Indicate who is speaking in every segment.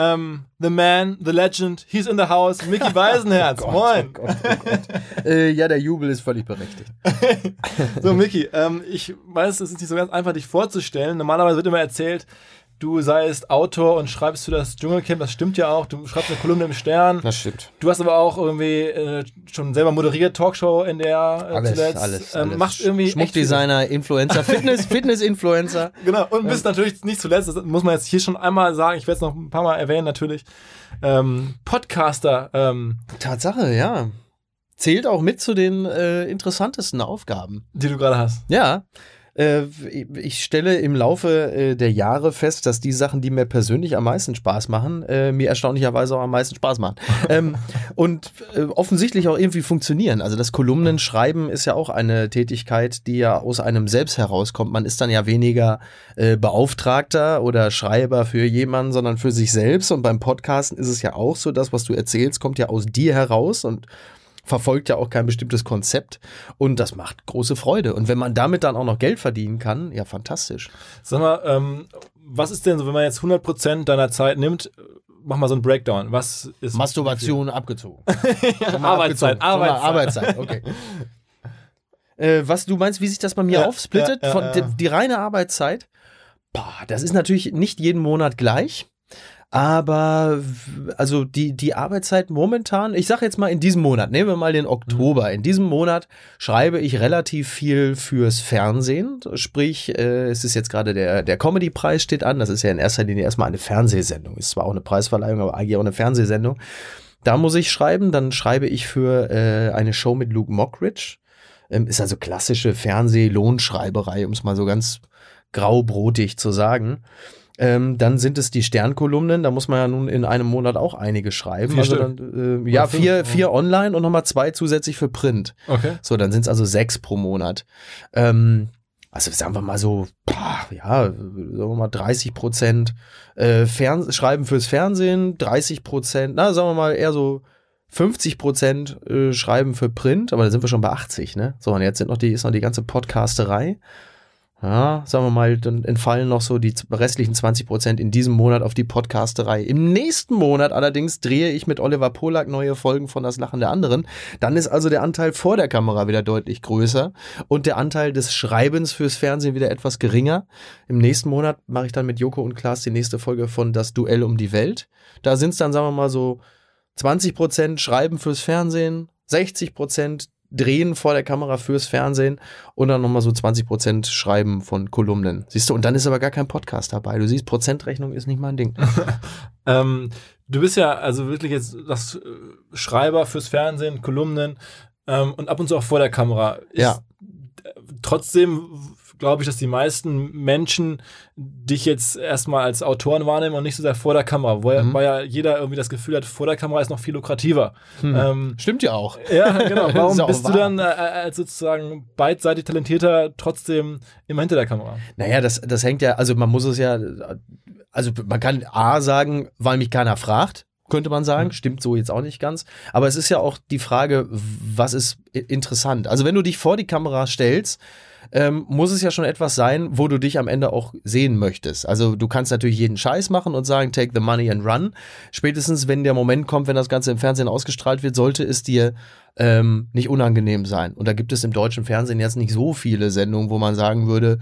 Speaker 1: Ähm, the Man, the Legend, he's in the house, Mickey Weisenherz.
Speaker 2: Oh Gott,
Speaker 1: Moin.
Speaker 2: Oh Gott, oh Gott. äh, ja, der Jubel ist völlig berechtigt.
Speaker 1: so, Mickey, ähm, ich weiß, es ist nicht so ganz einfach, dich vorzustellen. Normalerweise wird immer erzählt, du seist Autor und schreibst für das Dschungelcamp. Das stimmt ja auch. Du schreibst eine Kolumne im Stern.
Speaker 2: Das stimmt.
Speaker 1: Du hast aber auch irgendwie äh, schon selber moderiert, Talkshow in der äh,
Speaker 2: Alles,
Speaker 1: zuletzt.
Speaker 2: alles,
Speaker 1: ähm,
Speaker 2: alles.
Speaker 1: Machst irgendwie
Speaker 2: Schmuckdesigner, Influencer, Fitness, Fitness-Influencer.
Speaker 1: Genau, und bist natürlich nicht zuletzt, das muss man jetzt hier schon einmal sagen, ich werde es noch ein paar Mal erwähnen natürlich, ähm, Podcaster. Ähm,
Speaker 2: Tatsache, ja. Zählt auch mit zu den äh, interessantesten Aufgaben.
Speaker 1: die du gerade hast.
Speaker 2: Ja. Äh, ich stelle im Laufe äh, der Jahre fest, dass die Sachen, die mir persönlich am meisten Spaß machen, äh, mir erstaunlicherweise auch am meisten Spaß machen. ähm, und offensichtlich auch irgendwie funktionieren. Also das Kolumnenschreiben ist ja auch eine Tätigkeit, die ja aus einem selbst herauskommt. Man ist dann ja weniger äh, Beauftragter oder Schreiber für jemanden, sondern für sich selbst. Und beim Podcasten ist es ja auch so, das, was du erzählst, kommt ja aus dir heraus und verfolgt ja auch kein bestimmtes Konzept und das macht große Freude. Und wenn man damit dann auch noch Geld verdienen kann, ja, fantastisch.
Speaker 1: Sag mal, ähm, was ist denn so, wenn man jetzt 100% deiner Zeit nimmt, mach mal so einen Breakdown. Was ist
Speaker 2: Masturbation abgezogen.
Speaker 1: Arbeitszeit,
Speaker 2: Abgezogen.
Speaker 1: Arbeitszeit.
Speaker 2: Arbeitszeit, okay. äh, was du meinst, wie sich das bei mir
Speaker 1: Ja,
Speaker 2: aufsplittet?
Speaker 1: ja,
Speaker 2: Von. Die, die reine Arbeitszeit? Boah, das ist natürlich nicht jeden Monat gleich. Aber also die, die Arbeitszeit momentan, ich sage jetzt mal in diesem Monat, nehmen wir mal den Oktober. In diesem Monat schreibe ich relativ viel fürs Fernsehen. Sprich, äh, es ist jetzt gerade der, der Comedy-Preis steht an. Das ist ja in erster Linie erstmal eine Fernsehsendung. Ist zwar auch eine Preisverleihung, aber eigentlich auch eine Fernsehsendung. Da muss ich schreiben. Dann schreibe ich für äh, eine Show mit Luke Mockridge. Ähm, ist also klassische Fernseh-Lohnschreiberei, um es mal so ganz graubrotig zu sagen. Ähm, dann sind es die Sternkolumnen, da muss man ja nun in einem Monat auch einige schreiben.
Speaker 1: Vier
Speaker 2: also dann, äh, ja,
Speaker 1: fünf,
Speaker 2: vier, vier online und nochmal zwei zusätzlich für Print.
Speaker 1: Okay.
Speaker 2: So, dann sind es also sechs pro Monat. Ähm, also sagen wir mal so, ja, sagen wir mal 30 Prozent äh, Fern Schreiben fürs Fernsehen, 30 Prozent, na, sagen wir mal eher so 50 Prozent äh, Schreiben für Print, aber da sind wir schon bei 80, ne? So, und jetzt sind noch die, ist noch die ganze Podcasterei. Ja, sagen wir mal, dann entfallen noch so die restlichen 20 Prozent in diesem Monat auf die Podcasterei. Im nächsten Monat allerdings drehe ich mit Oliver Polak neue Folgen von Das Lachen der anderen. Dann ist also der Anteil vor der Kamera wieder deutlich größer und der Anteil des Schreibens fürs Fernsehen wieder etwas geringer. Im nächsten Monat mache ich dann mit Joko und Klaas die nächste Folge von Das Duell um die Welt. Da sind es dann, sagen wir mal so, 20 Prozent Schreiben fürs Fernsehen, 60 Prozent Drehen vor der Kamera fürs Fernsehen und dann nochmal so 20 Prozent Schreiben von Kolumnen. Siehst du, und dann ist aber gar kein Podcast dabei. Du siehst, Prozentrechnung ist nicht mein Ding.
Speaker 1: Ähm, du bist ja also wirklich jetzt das äh, Schreiber fürs Fernsehen, Kolumnen ähm, und ab und zu auch vor der Kamera. Ist,
Speaker 2: Ja.
Speaker 1: Trotzdem glaube ich, dass die meisten Menschen dich jetzt erstmal als Autoren wahrnehmen und nicht so sehr vor der Kamera, wo
Speaker 2: Mhm.
Speaker 1: weil ja jeder irgendwie das Gefühl hat, vor der Kamera ist noch viel lukrativer.
Speaker 2: Hm.
Speaker 1: Ähm,
Speaker 2: Stimmt ja auch.
Speaker 1: ja, genau. Warum bist du
Speaker 2: wahr.
Speaker 1: dann äh, als sozusagen beidseitig talentierter trotzdem immer hinter der Kamera?
Speaker 2: Naja, das, das hängt ja, also man muss es ja, also man kann A sagen, weil mich keiner fragt, könnte man sagen.
Speaker 1: Mhm.
Speaker 2: Stimmt so jetzt auch nicht ganz. Aber es ist ja auch die Frage, was ist interessant? Also wenn du dich vor die Kamera stellst, ähm, muss es ja schon etwas sein, wo du dich am Ende auch sehen möchtest. Also du kannst natürlich jeden Scheiß machen und sagen, take the money and run. Spätestens, wenn der Moment kommt, wenn das Ganze im Fernsehen ausgestrahlt wird, sollte es dir ähm, nicht unangenehm sein. Und da gibt es im deutschen Fernsehen jetzt nicht so viele Sendungen, wo man sagen würde,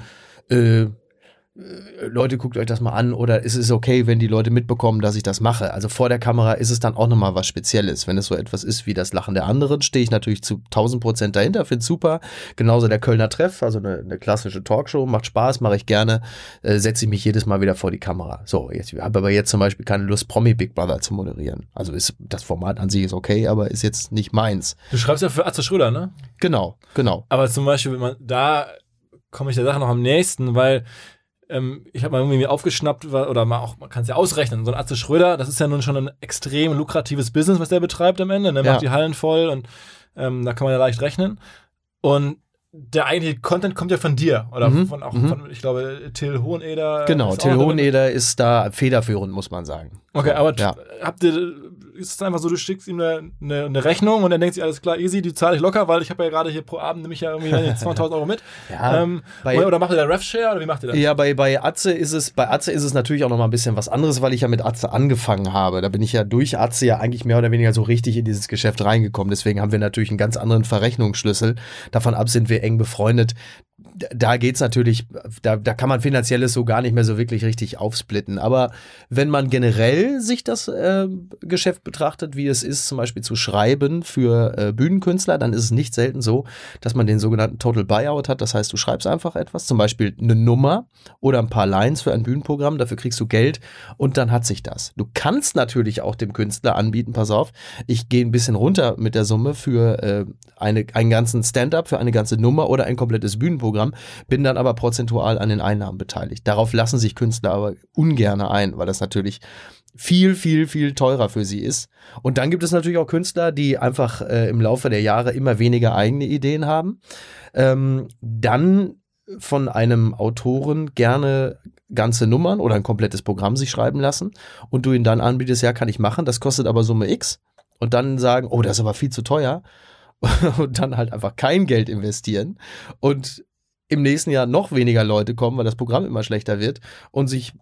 Speaker 2: äh, Leute, guckt euch das mal an oder ist es okay, wenn die Leute mitbekommen, dass ich das mache? Also vor der Kamera ist es dann auch nochmal was Spezielles. Wenn es so etwas ist wie das Lachen der anderen, stehe ich natürlich zu 1000 Prozent dahinter, finde super. Genauso der Kölner Treff, also eine, eine klassische Talkshow, macht Spaß, mache ich gerne, äh, setze ich mich jedes Mal wieder vor die Kamera. So, jetzt ich habe aber jetzt zum Beispiel keine Lust, Promi Big Brother zu moderieren. Also ist das Format an sich ist okay, aber ist jetzt nicht meins.
Speaker 1: Du schreibst ja für Atze Schröder, ne?
Speaker 2: Genau, genau.
Speaker 1: Aber zum Beispiel, wenn man, da komme ich der Sache noch am nächsten, weil ähm, ich habe mal irgendwie aufgeschnappt, oder mal auch, man kann es ja ausrechnen, so ein Atze Schröder, das ist ja nun schon ein extrem lukratives Business, was der betreibt am Ende, ne?
Speaker 2: Ja.
Speaker 1: macht die Hallen voll und ähm, da kann man ja leicht rechnen. Und der eigentliche Content kommt ja von dir oder
Speaker 2: Mhm,
Speaker 1: von auch
Speaker 2: mhm.
Speaker 1: von, ich glaube, Till Hoheneder.
Speaker 2: Genau, Till. Hoheneder ist da federführend, muss man sagen.
Speaker 1: Okay, aber
Speaker 2: Ja.
Speaker 1: habt ihr, ist es einfach so, du schickst ihm eine, eine, eine Rechnung und dann denkt sich, alles klar, easy, die zahle ich locker, weil ich habe ja gerade hier pro Abend, nehme ich ja irgendwie dann jetzt 200.000 Euro mit.
Speaker 2: Ja,
Speaker 1: ähm,
Speaker 2: bei-
Speaker 1: oder, macht ihr da Rev-Share oder wie macht ihr das?
Speaker 2: Ja, bei, bei Atze ist es, bei Atze ist es natürlich auch noch mal ein bisschen was anderes, weil ich ja mit Atze angefangen habe. Da bin ich ja durch Atze ja eigentlich mehr oder weniger so richtig in dieses Geschäft reingekommen. Deswegen haben wir natürlich einen ganz anderen Verrechnungsschlüssel. Davon ab sind wir eng befreundet. Da geht's natürlich, da, da kann man finanzielles so gar nicht mehr so wirklich richtig aufsplitten. Aber wenn man generell sich das äh, Geschäft betrachtet, wie es ist, zum Beispiel zu schreiben für äh, Bühnenkünstler, dann ist es nicht selten so, dass man den sogenannten Total Buyout hat. Das heißt, du schreibst einfach etwas, zum Beispiel eine Nummer oder ein paar Lines für ein Bühnenprogramm, dafür kriegst du Geld und dann hat sich das. Du kannst natürlich auch dem Künstler anbieten, pass auf, ich gehe ein bisschen runter mit der Summe für äh, eine, einen ganzen Stand-up, für eine ganze Nummer oder ein komplettes Bühnenprogramm, bin dann aber prozentual an den Einnahmen beteiligt. Darauf lassen sich Künstler aber ungerne ein, weil das natürlich viel, viel, viel teurer für sie ist. Und dann gibt es natürlich auch Künstler, die einfach äh, im Laufe der Jahre immer weniger eigene Ideen haben. Ähm, dann von einem Autoren gerne ganze Nummern oder ein komplettes Programm sich schreiben lassen und du ihn dann anbietest, ja, kann ich machen, das kostet aber Summe X und dann sagen, oh, das ist aber viel zu teuer und dann halt einfach kein Geld investieren und im nächsten Jahr noch weniger Leute kommen, weil das Programm immer schlechter wird und sich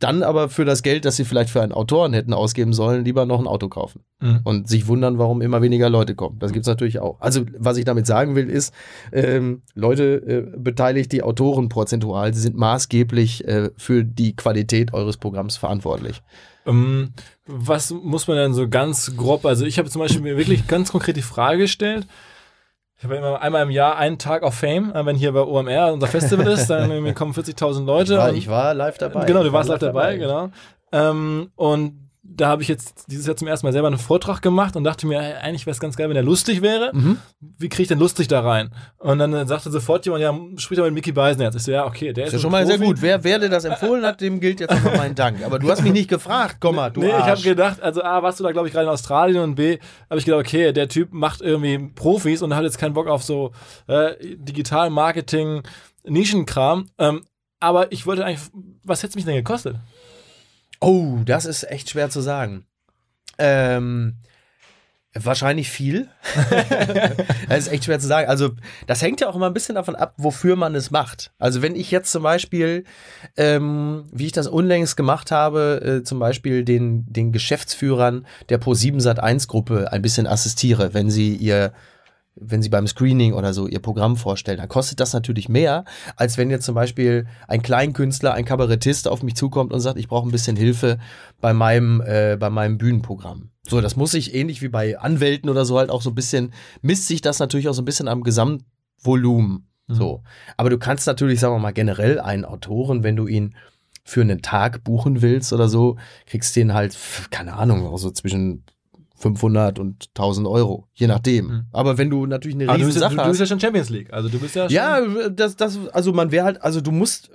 Speaker 2: dann aber für das Geld, das sie vielleicht für einen Autoren hätten ausgeben sollen, lieber noch ein Auto kaufen
Speaker 1: Mhm.
Speaker 2: und sich wundern, warum immer weniger Leute kommen. Das gibt's natürlich auch. Also was ich damit sagen will, ist, ähm, Leute, äh, beteiligt die Autoren prozentual, sie sind maßgeblich äh, für die Qualität eures Programms verantwortlich.
Speaker 1: Ähm, was muss man denn so ganz grob, also ich habe zum Beispiel mir wirklich ganz konkret die Frage gestellt, ich habe immer einmal im Jahr einen Tag auf Fame, äh, wenn hier bei OMR unser Festival ist, dann kommen 40.000 Leute.
Speaker 2: Ich war, ich war live dabei.
Speaker 1: Genau, du
Speaker 2: war
Speaker 1: warst live dabei, genau. Ähm, und da habe ich jetzt dieses Jahr zum ersten Mal selber einen Vortrag gemacht und dachte mir, eigentlich wäre es ganz geil, wenn der lustig wäre.
Speaker 2: Mhm.
Speaker 1: Wie kriege ich denn lustig da rein? Und dann äh, sagte sofort jemand, ja, sprich doch mit Mickey Beisenherz. Ich so, ja, okay, der ist,
Speaker 2: Ist ja schon mal sehr
Speaker 1: Profi.
Speaker 2: gut. Wer, wer dir das empfohlen hat, dem gilt jetzt nochmal mein Dank. Aber du hast mich nicht gefragt, komm mal, du
Speaker 1: nee, ich habe
Speaker 2: Arsch.
Speaker 1: gedacht, also A, warst du da, glaube ich, gerade in Australien und B, habe ich gedacht, okay, der Typ macht irgendwie Profis und hat jetzt keinen Bock auf so äh, Digital-Marketing, Nischenkram. Ähm, aber ich wollte eigentlich, was hätte es mich denn gekostet?
Speaker 2: Oh, das ist echt schwer zu sagen. Ähm, wahrscheinlich viel. das ist echt schwer zu sagen. Also, das hängt ja auch immer ein bisschen davon ab, wofür man es macht. Also, wenn ich jetzt zum Beispiel, ähm, wie ich das unlängst gemacht habe, äh, zum Beispiel den, den Geschäftsführern der Pro7 Sat1 Gruppe ein bisschen assistiere, wenn sie ihr wenn sie beim Screening oder so ihr Programm vorstellen, dann kostet das natürlich mehr, als wenn jetzt zum Beispiel ein Kleinkünstler, ein Kabarettist auf mich zukommt und sagt, ich brauche ein bisschen Hilfe bei meinem, äh, bei meinem Bühnenprogramm. So, das muss ich ähnlich wie bei Anwälten oder so halt auch so ein bisschen, misst sich das natürlich auch so ein bisschen am Gesamtvolumen. So. Aber du kannst natürlich, sagen wir mal, generell einen Autoren, wenn du ihn für einen Tag buchen willst oder so, kriegst den halt, keine Ahnung, auch so zwischen 500 und 1000 Euro, je nachdem.
Speaker 1: Mhm.
Speaker 2: Aber wenn du natürlich eine riesen
Speaker 1: ja,
Speaker 2: Sache
Speaker 1: du, du bist
Speaker 2: hast.
Speaker 1: ja schon Champions League. Also du bist ja schon.
Speaker 2: Ja, das, das, also man wäre halt, also du musst,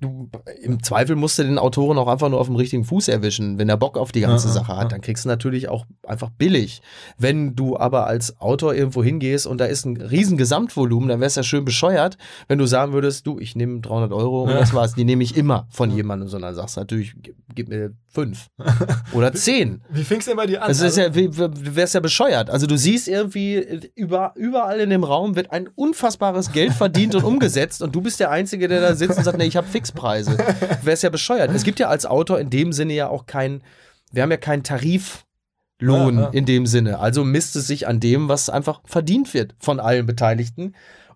Speaker 2: du, im Zweifel musst du den Autoren auch einfach nur auf dem richtigen Fuß erwischen. Wenn er Bock auf die ganze
Speaker 1: Ja, ja,
Speaker 2: Sache
Speaker 1: ja.
Speaker 2: hat, dann kriegst du natürlich auch einfach billig. Wenn du aber als Autor irgendwo hingehst und da ist ein riesen Gesamtvolumen, dann wäre es ja schön bescheuert, wenn du sagen würdest, du, ich nehme 300 Euro und
Speaker 1: Ja.
Speaker 2: das war's. Die nehme ich immer von jemandem, sondern sagst natürlich, gib, gib mir fünf oder zehn.
Speaker 1: Wie fing's denn bei dir an?
Speaker 2: Also ist
Speaker 1: Also,
Speaker 2: ja, wie- wär's ja bescheuert. Also du siehst irgendwie, über, überall in dem Raum wird ein unfassbares Geld verdient und umgesetzt und du bist der Einzige, der da sitzt und sagt, nee, ich habe Fixpreise. Wär's ja bescheuert. Es gibt ja als Autor in dem Sinne ja auch kein, wir haben ja keinen Tariflohn
Speaker 1: Ja, ja.
Speaker 2: in dem Sinne. Also misst es sich an dem, was einfach verdient wird von allen Beteiligten.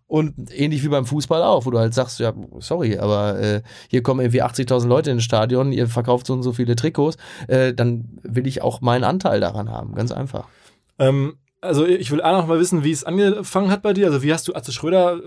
Speaker 2: Und ähnlich wie beim Fußball auch, wo du halt sagst, ja, sorry, aber äh, hier kommen irgendwie 80.000 Leute ins Stadion, ihr verkauft so und so viele Trikots, äh, dann will ich auch meinen Anteil daran haben, ganz einfach.
Speaker 1: ähm, also ich will auch noch mal wissen, wie es angefangen hat bei dir. Also wie hast du Atze Schröder äh,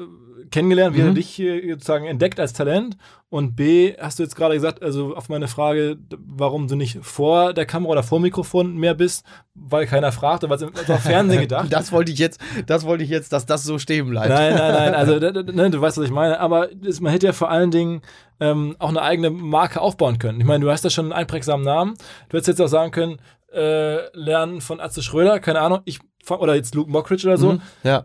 Speaker 1: kennengelernt? Wie hat er
Speaker 2: Mhm.
Speaker 1: dich sozusagen entdeckt als Talent? Und B, hast du jetzt gerade gesagt, also auf meine Frage, warum du nicht vor der Kamera oder vor dem Mikrofon mehr bist, weil keiner fragt, oder was also auf Fernsehen gedacht?
Speaker 2: Das wollte ich jetzt, das wollte ich jetzt, dass das so stehen bleibt.
Speaker 1: Nein, nein, nein, also ne, du weißt, was ich meine. Aber das, man hätte ja vor allen Dingen ähm, auch eine eigene Marke aufbauen können. Ich meine, du hast ja schon einen einprägsamen Namen. Du hättest jetzt auch sagen können, äh, lernen von Atze Schröder, keine Ahnung, ich oder jetzt Luke Mockridge oder so.
Speaker 2: Mhm. Ja.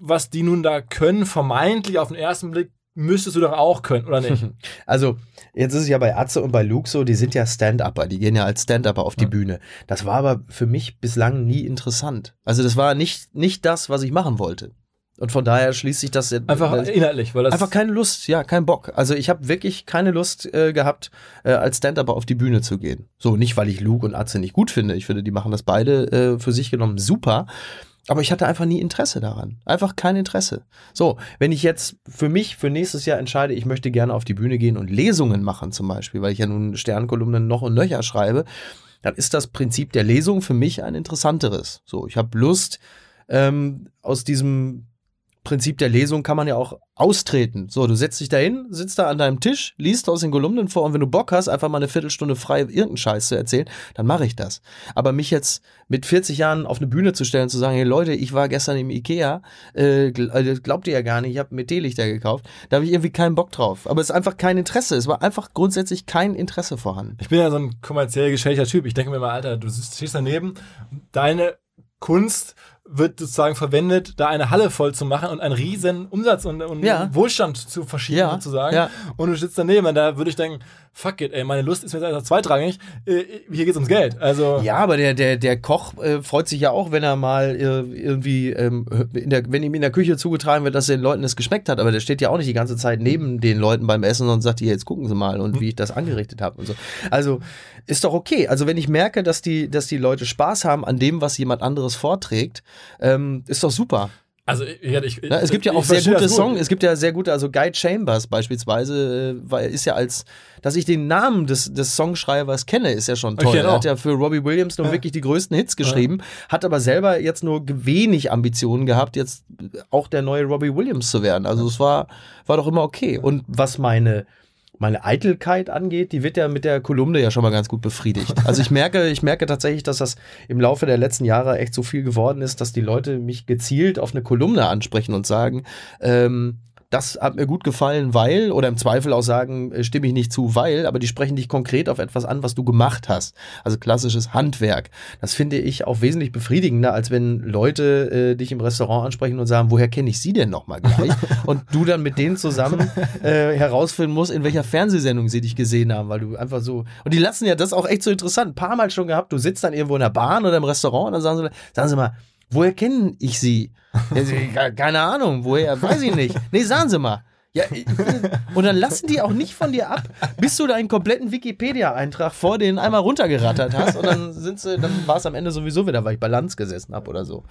Speaker 1: Was die nun da können, vermeintlich auf den ersten Blick, müsstest du doch auch können, oder nicht?
Speaker 2: Also, jetzt ist es ja bei Atze und bei Luke so, die sind ja Stand-Upper, die gehen ja als Stand-Upper auf die
Speaker 1: Ja.
Speaker 2: Bühne. Das war aber für mich bislang nie interessant. Also, das war nicht, nicht das, was ich machen wollte. Und von daher schließt sich das jetzt.
Speaker 1: Einfach
Speaker 2: das,
Speaker 1: inhaltlich, weil das
Speaker 2: Einfach keine Lust, ja, kein Bock. Also ich habe wirklich keine Lust äh, gehabt, äh, als Stand-Upper auf die Bühne zu gehen. So, nicht, weil ich Luke und Atze nicht gut finde. Ich finde, die machen das beide äh, für sich genommen super. Aber ich hatte einfach nie Interesse daran. Einfach kein Interesse. So, wenn ich jetzt für mich für nächstes Jahr entscheide, ich möchte gerne auf die Bühne gehen und Lesungen machen zum Beispiel, weil ich ja nun Sternkolumnen noch und nöcher schreibe, dann ist das Prinzip der Lesung für mich ein interessanteres. So, ich habe Lust, ähm, aus diesem Prinzip der Lesung kann man ja auch austreten. So, du setzt dich da hin, sitzt da an deinem Tisch, liest aus den Kolumnen vor und wenn du Bock hast, einfach mal eine Viertelstunde frei irgendeinen Scheiß zu erzählen, dann mache ich das. Aber mich jetzt mit 40 Jahren auf eine Bühne zu stellen und zu sagen, hey Leute, ich war gestern im Ikea, äh, äh, glaubt ihr ja gar nicht, ich habe mir Teelichter gekauft, da habe ich irgendwie keinen Bock drauf. Aber es ist einfach kein Interesse, es war einfach grundsätzlich kein Interesse vorhanden.
Speaker 1: Ich bin ja so ein kommerziell geschädigter Typ. Ich denke mir immer, Alter, du stehst daneben, deine Kunst wird sozusagen verwendet, da eine Halle voll zu machen und einen riesen Umsatz und, und
Speaker 2: Ja.
Speaker 1: Wohlstand zu verschieben
Speaker 2: Ja,
Speaker 1: sozusagen.
Speaker 2: ja.
Speaker 1: Und du sitzt daneben und da würde ich denken, fuck it, ey, meine Lust ist mir jetzt einfach zweitrangig. Äh, hier geht's ums Geld. Also
Speaker 2: Ja, aber der, der, der Koch äh, freut sich ja auch, wenn er mal äh, irgendwie, ähm, in der, wenn ihm in der Küche zugetragen wird, dass den Leuten es geschmeckt hat. Aber der steht ja auch nicht die ganze Zeit neben den Leuten beim Essen und sagt, hier, jetzt gucken Sie mal und wie ich das angerichtet habe und so. Also ist doch okay. Also wenn ich merke, dass die, dass die Leute Spaß haben an dem, was jemand anderes vorträgt, ähm, ist doch super.
Speaker 1: Also ich, ich,
Speaker 2: Ne? Es gibt ja auch sehr gute
Speaker 1: gut.
Speaker 2: Songs. Es gibt ja sehr gute, also Guy Chambers beispielsweise, äh, weil ist ja als, dass ich den Namen des, des Songschreibers kenne, ist ja schon toll.
Speaker 1: kenn
Speaker 2: Er hat ja für Robbie Williams nur wirklich die größten Hits geschrieben, hat aber selber jetzt nur wenig Ambitionen gehabt, jetzt auch der neue Robbie Williams zu werden. Also es war, war doch immer okay. Und was meine meine Eitelkeit angeht, die wird ja mit der Kolumne ja schon mal ganz gut befriedigt. Also ich merke, ich merke tatsächlich, dass das im Laufe der letzten Jahre echt so viel geworden ist, dass die Leute mich gezielt auf eine Kolumne ansprechen und sagen, ähm, das hat mir gut gefallen, weil, oder im Zweifel auch sagen, äh, stimme ich nicht zu, weil, aber die sprechen dich konkret auf etwas an, was du gemacht hast. Also klassisches Handwerk. Das finde ich auch wesentlich befriedigender, als wenn Leute äh, dich im Restaurant ansprechen und sagen, woher kenne ich sie denn nochmal gleich? und du dann mit denen zusammen äh, herausfinden musst, in welcher Fernsehsendung sie dich gesehen haben, weil du einfach so. Und die lassen ja das auch echt so interessant. Ein paar Mal schon gehabt, du sitzt dann irgendwo in der Bahn oder im Restaurant und dann sagen sie, sagen sie mal, woher kenne ich sie? Ja, Keine Ahnung, woher, weiß ich nicht. Nee, sagen Sie mal. Ja, und dann lassen die auch nicht von dir ab, bis du deinen kompletten Wikipedia-Eintrag vor denen einmal runtergerattert hast und dann sind sie, dann war es am Ende sowieso wieder, weil ich bei Lanz gesessen habe oder so.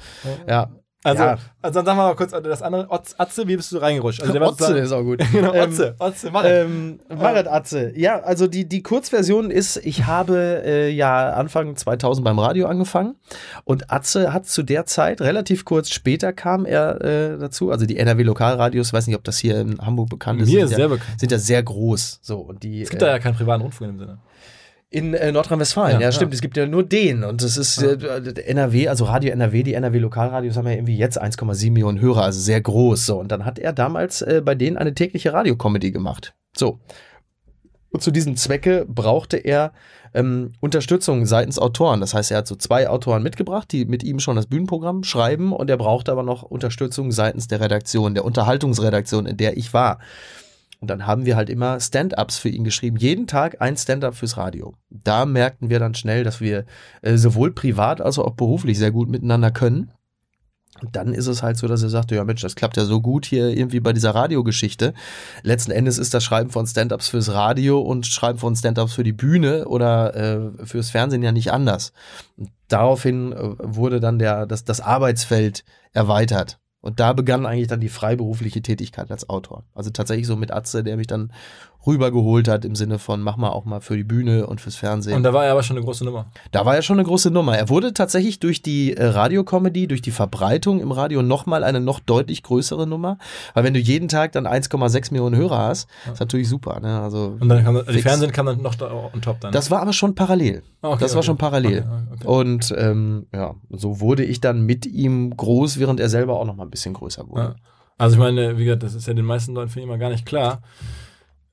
Speaker 2: Ja.
Speaker 1: Also,
Speaker 2: ja.
Speaker 1: also dann sagen wir mal kurz das andere. Otz, Atze, wie bist du reingerutscht? Also
Speaker 2: Otze
Speaker 1: sozusagen-
Speaker 2: ist auch gut.
Speaker 1: Genau,
Speaker 2: Ähm,
Speaker 1: Otze, Otze, mach es.
Speaker 2: Ähm, Marit Atze. Ja, also die, die Kurzversion ist, ich habe äh, ja Anfang 2000 beim Radio angefangen und Atze hat zu der Zeit, relativ kurz später kam er äh, dazu, also die NRW Lokalradios, weiß nicht, ob das hier in Hamburg bekannt ist,
Speaker 1: Mir
Speaker 2: sind
Speaker 1: ist
Speaker 2: ja,
Speaker 1: sehr bekannt.
Speaker 2: sind ja sehr groß. So, und die,
Speaker 1: Es gibt da ja keinen privaten Rundfunk in dem Sinne.
Speaker 2: In äh, Nordrhein-Westfalen, ja,
Speaker 1: Ja,
Speaker 2: stimmt.
Speaker 1: ja.
Speaker 2: Es gibt ja nur den. Und das ist äh, NRW, also Radio NRW, die NRW-Lokalradios haben ja irgendwie jetzt 1,7 Millionen Hörer, also sehr groß. So. Und dann hat er damals äh, bei denen eine tägliche Radiocomedy gemacht. So. Und zu diesem Zwecke brauchte er ähm, Unterstützung seitens Autoren. Das heißt, er hat so zwei Autoren mitgebracht, die mit ihm schon das Bühnenprogramm schreiben und er brauchte aber noch Unterstützung seitens der Redaktion, der Unterhaltungsredaktion, in der ich war. Und dann haben wir halt immer Stand-ups für ihn geschrieben. Jeden Tag ein Stand-up fürs Radio. Da merkten wir dann schnell, dass wir äh, sowohl privat als auch beruflich sehr gut miteinander können. Und dann ist es halt so, dass er sagte, ja Mensch, das klappt ja so gut hier irgendwie bei dieser Radiogeschichte. Letzten Endes ist das Schreiben von Stand-ups fürs Radio und Schreiben von Stand-ups für die Bühne oder äh, fürs Fernsehen ja nicht anders. Und daraufhin äh, wurde dann der, das, das Arbeitsfeld erweitert. Und da begann eigentlich dann die freiberufliche Tätigkeit als Autor. Also tatsächlich so mit Atze, der mich dann rübergeholt hat im Sinne von, mach mal auch mal für die Bühne und fürs Fernsehen.
Speaker 1: Und da war er aber schon eine große Nummer.
Speaker 2: Da war ja schon eine große Nummer. Er wurde tatsächlich durch die äh, Radiocomedy, durch die Verbreitung im Radio nochmal eine noch deutlich größere Nummer. Weil wenn du jeden Tag dann 1,6 Millionen Hörer hast, ist natürlich super. Ne? Also
Speaker 1: Und dann kam die
Speaker 2: fix.
Speaker 1: Fernsehen kam dann noch da on top dann.
Speaker 2: Das war aber schon parallel.
Speaker 1: Ah, okay,
Speaker 2: das war
Speaker 1: okay.
Speaker 2: schon parallel.
Speaker 1: Okay.
Speaker 2: Und ähm, ja, so wurde ich dann mit ihm groß, während er selber auch noch mal ein bisschen größer wurde.
Speaker 1: Ja. Also ich meine, wie gesagt, das ist ja den meisten Leuten finde ich immer gar nicht klar.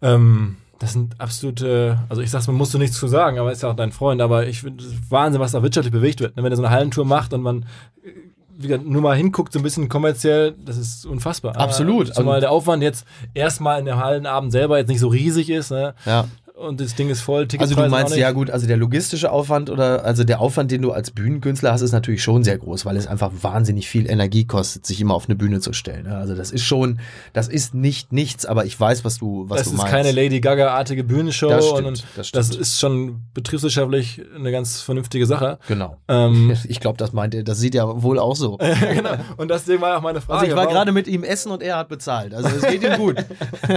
Speaker 1: Ähm, das sind absolute, also ich sag's, man musst du nichts zu sagen, aber ist ja auch dein Freund, aber ich finde Wahnsinn, was da wirtschaftlich bewegt wird. ne? Wenn er so eine Hallentour macht und man äh, wie gesagt, nur mal hinguckt, so ein bisschen kommerziell, das ist unfassbar.
Speaker 2: Absolut.
Speaker 1: Zumal der Aufwand jetzt erstmal in dem Hallenabend selber jetzt nicht so riesig ist, ne?
Speaker 2: Ja.
Speaker 1: Und das Ding ist voll,
Speaker 2: Also
Speaker 1: Ticketpreise
Speaker 2: du
Speaker 1: auch
Speaker 2: meinst, ja gut, also der logistische Aufwand oder also der Aufwand, den du als Bühnenkünstler hast, ist natürlich schon sehr groß, weil es einfach wahnsinnig viel Energie kostet, sich immer auf eine Bühne zu stellen. ne? Also das ist schon, das ist nicht nichts, aber ich weiß, was du, was
Speaker 1: das
Speaker 2: du
Speaker 1: ist
Speaker 2: meinst.
Speaker 1: keine Lady Gaga-artige Bühnenshow
Speaker 2: Das stimmt,
Speaker 1: und
Speaker 2: das
Speaker 1: das, ist schon betriebswirtschaftlich eine ganz vernünftige Sache.
Speaker 2: Genau.
Speaker 1: Ähm,
Speaker 2: Ich glaube, das meint er, das sieht er wohl auch so.
Speaker 1: genau. Und deswegen war auch meine Frage.
Speaker 2: Also ich war gerade mit ihm essen und er hat bezahlt. Also es geht ihm gut.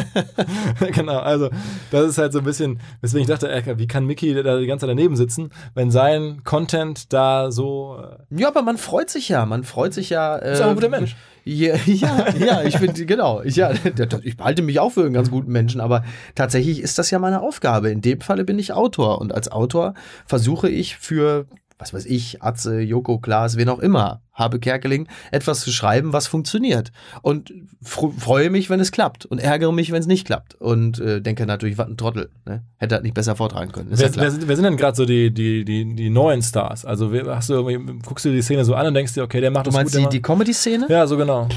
Speaker 1: genau, also das ist halt so ein bisschen, weswegen ich dachte, ey, wie kann Mickey da die ganze Zeit daneben sitzen, wenn sein Content da so. Äh,
Speaker 2: Ja, aber man freut sich ja, man freut sich ja. Äh,
Speaker 1: Ist auch ein guter Mensch.
Speaker 2: Ja, ja, ja ich bin, genau. Ich, ja, ich halte mich auch für einen ganz guten Menschen, aber tatsächlich ist das ja meine Aufgabe. In dem Falle bin ich Autor und als Autor versuche ich für, was weiß ich, Atze, Joko, Klaas, wen auch immer, Habe Kerkeling, etwas zu schreiben, was funktioniert. Und fr freue mich, wenn es klappt und ärgere mich, wenn es nicht klappt. Und äh, denke natürlich, was ein Trottel. Ne? Hätte halt nicht besser vortragen können.
Speaker 1: Wer,
Speaker 2: ja
Speaker 1: wer, sind, wer sind denn gerade so die, die, die, die neuen Stars? Also wer, hast du irgendwie, guckst du die Szene so an und denkst dir, okay, der macht
Speaker 2: Du
Speaker 1: das
Speaker 2: meinst
Speaker 1: gut.
Speaker 2: die,
Speaker 1: der
Speaker 2: die
Speaker 1: macht-
Speaker 2: Comedy-Szene?
Speaker 1: ja, so genau.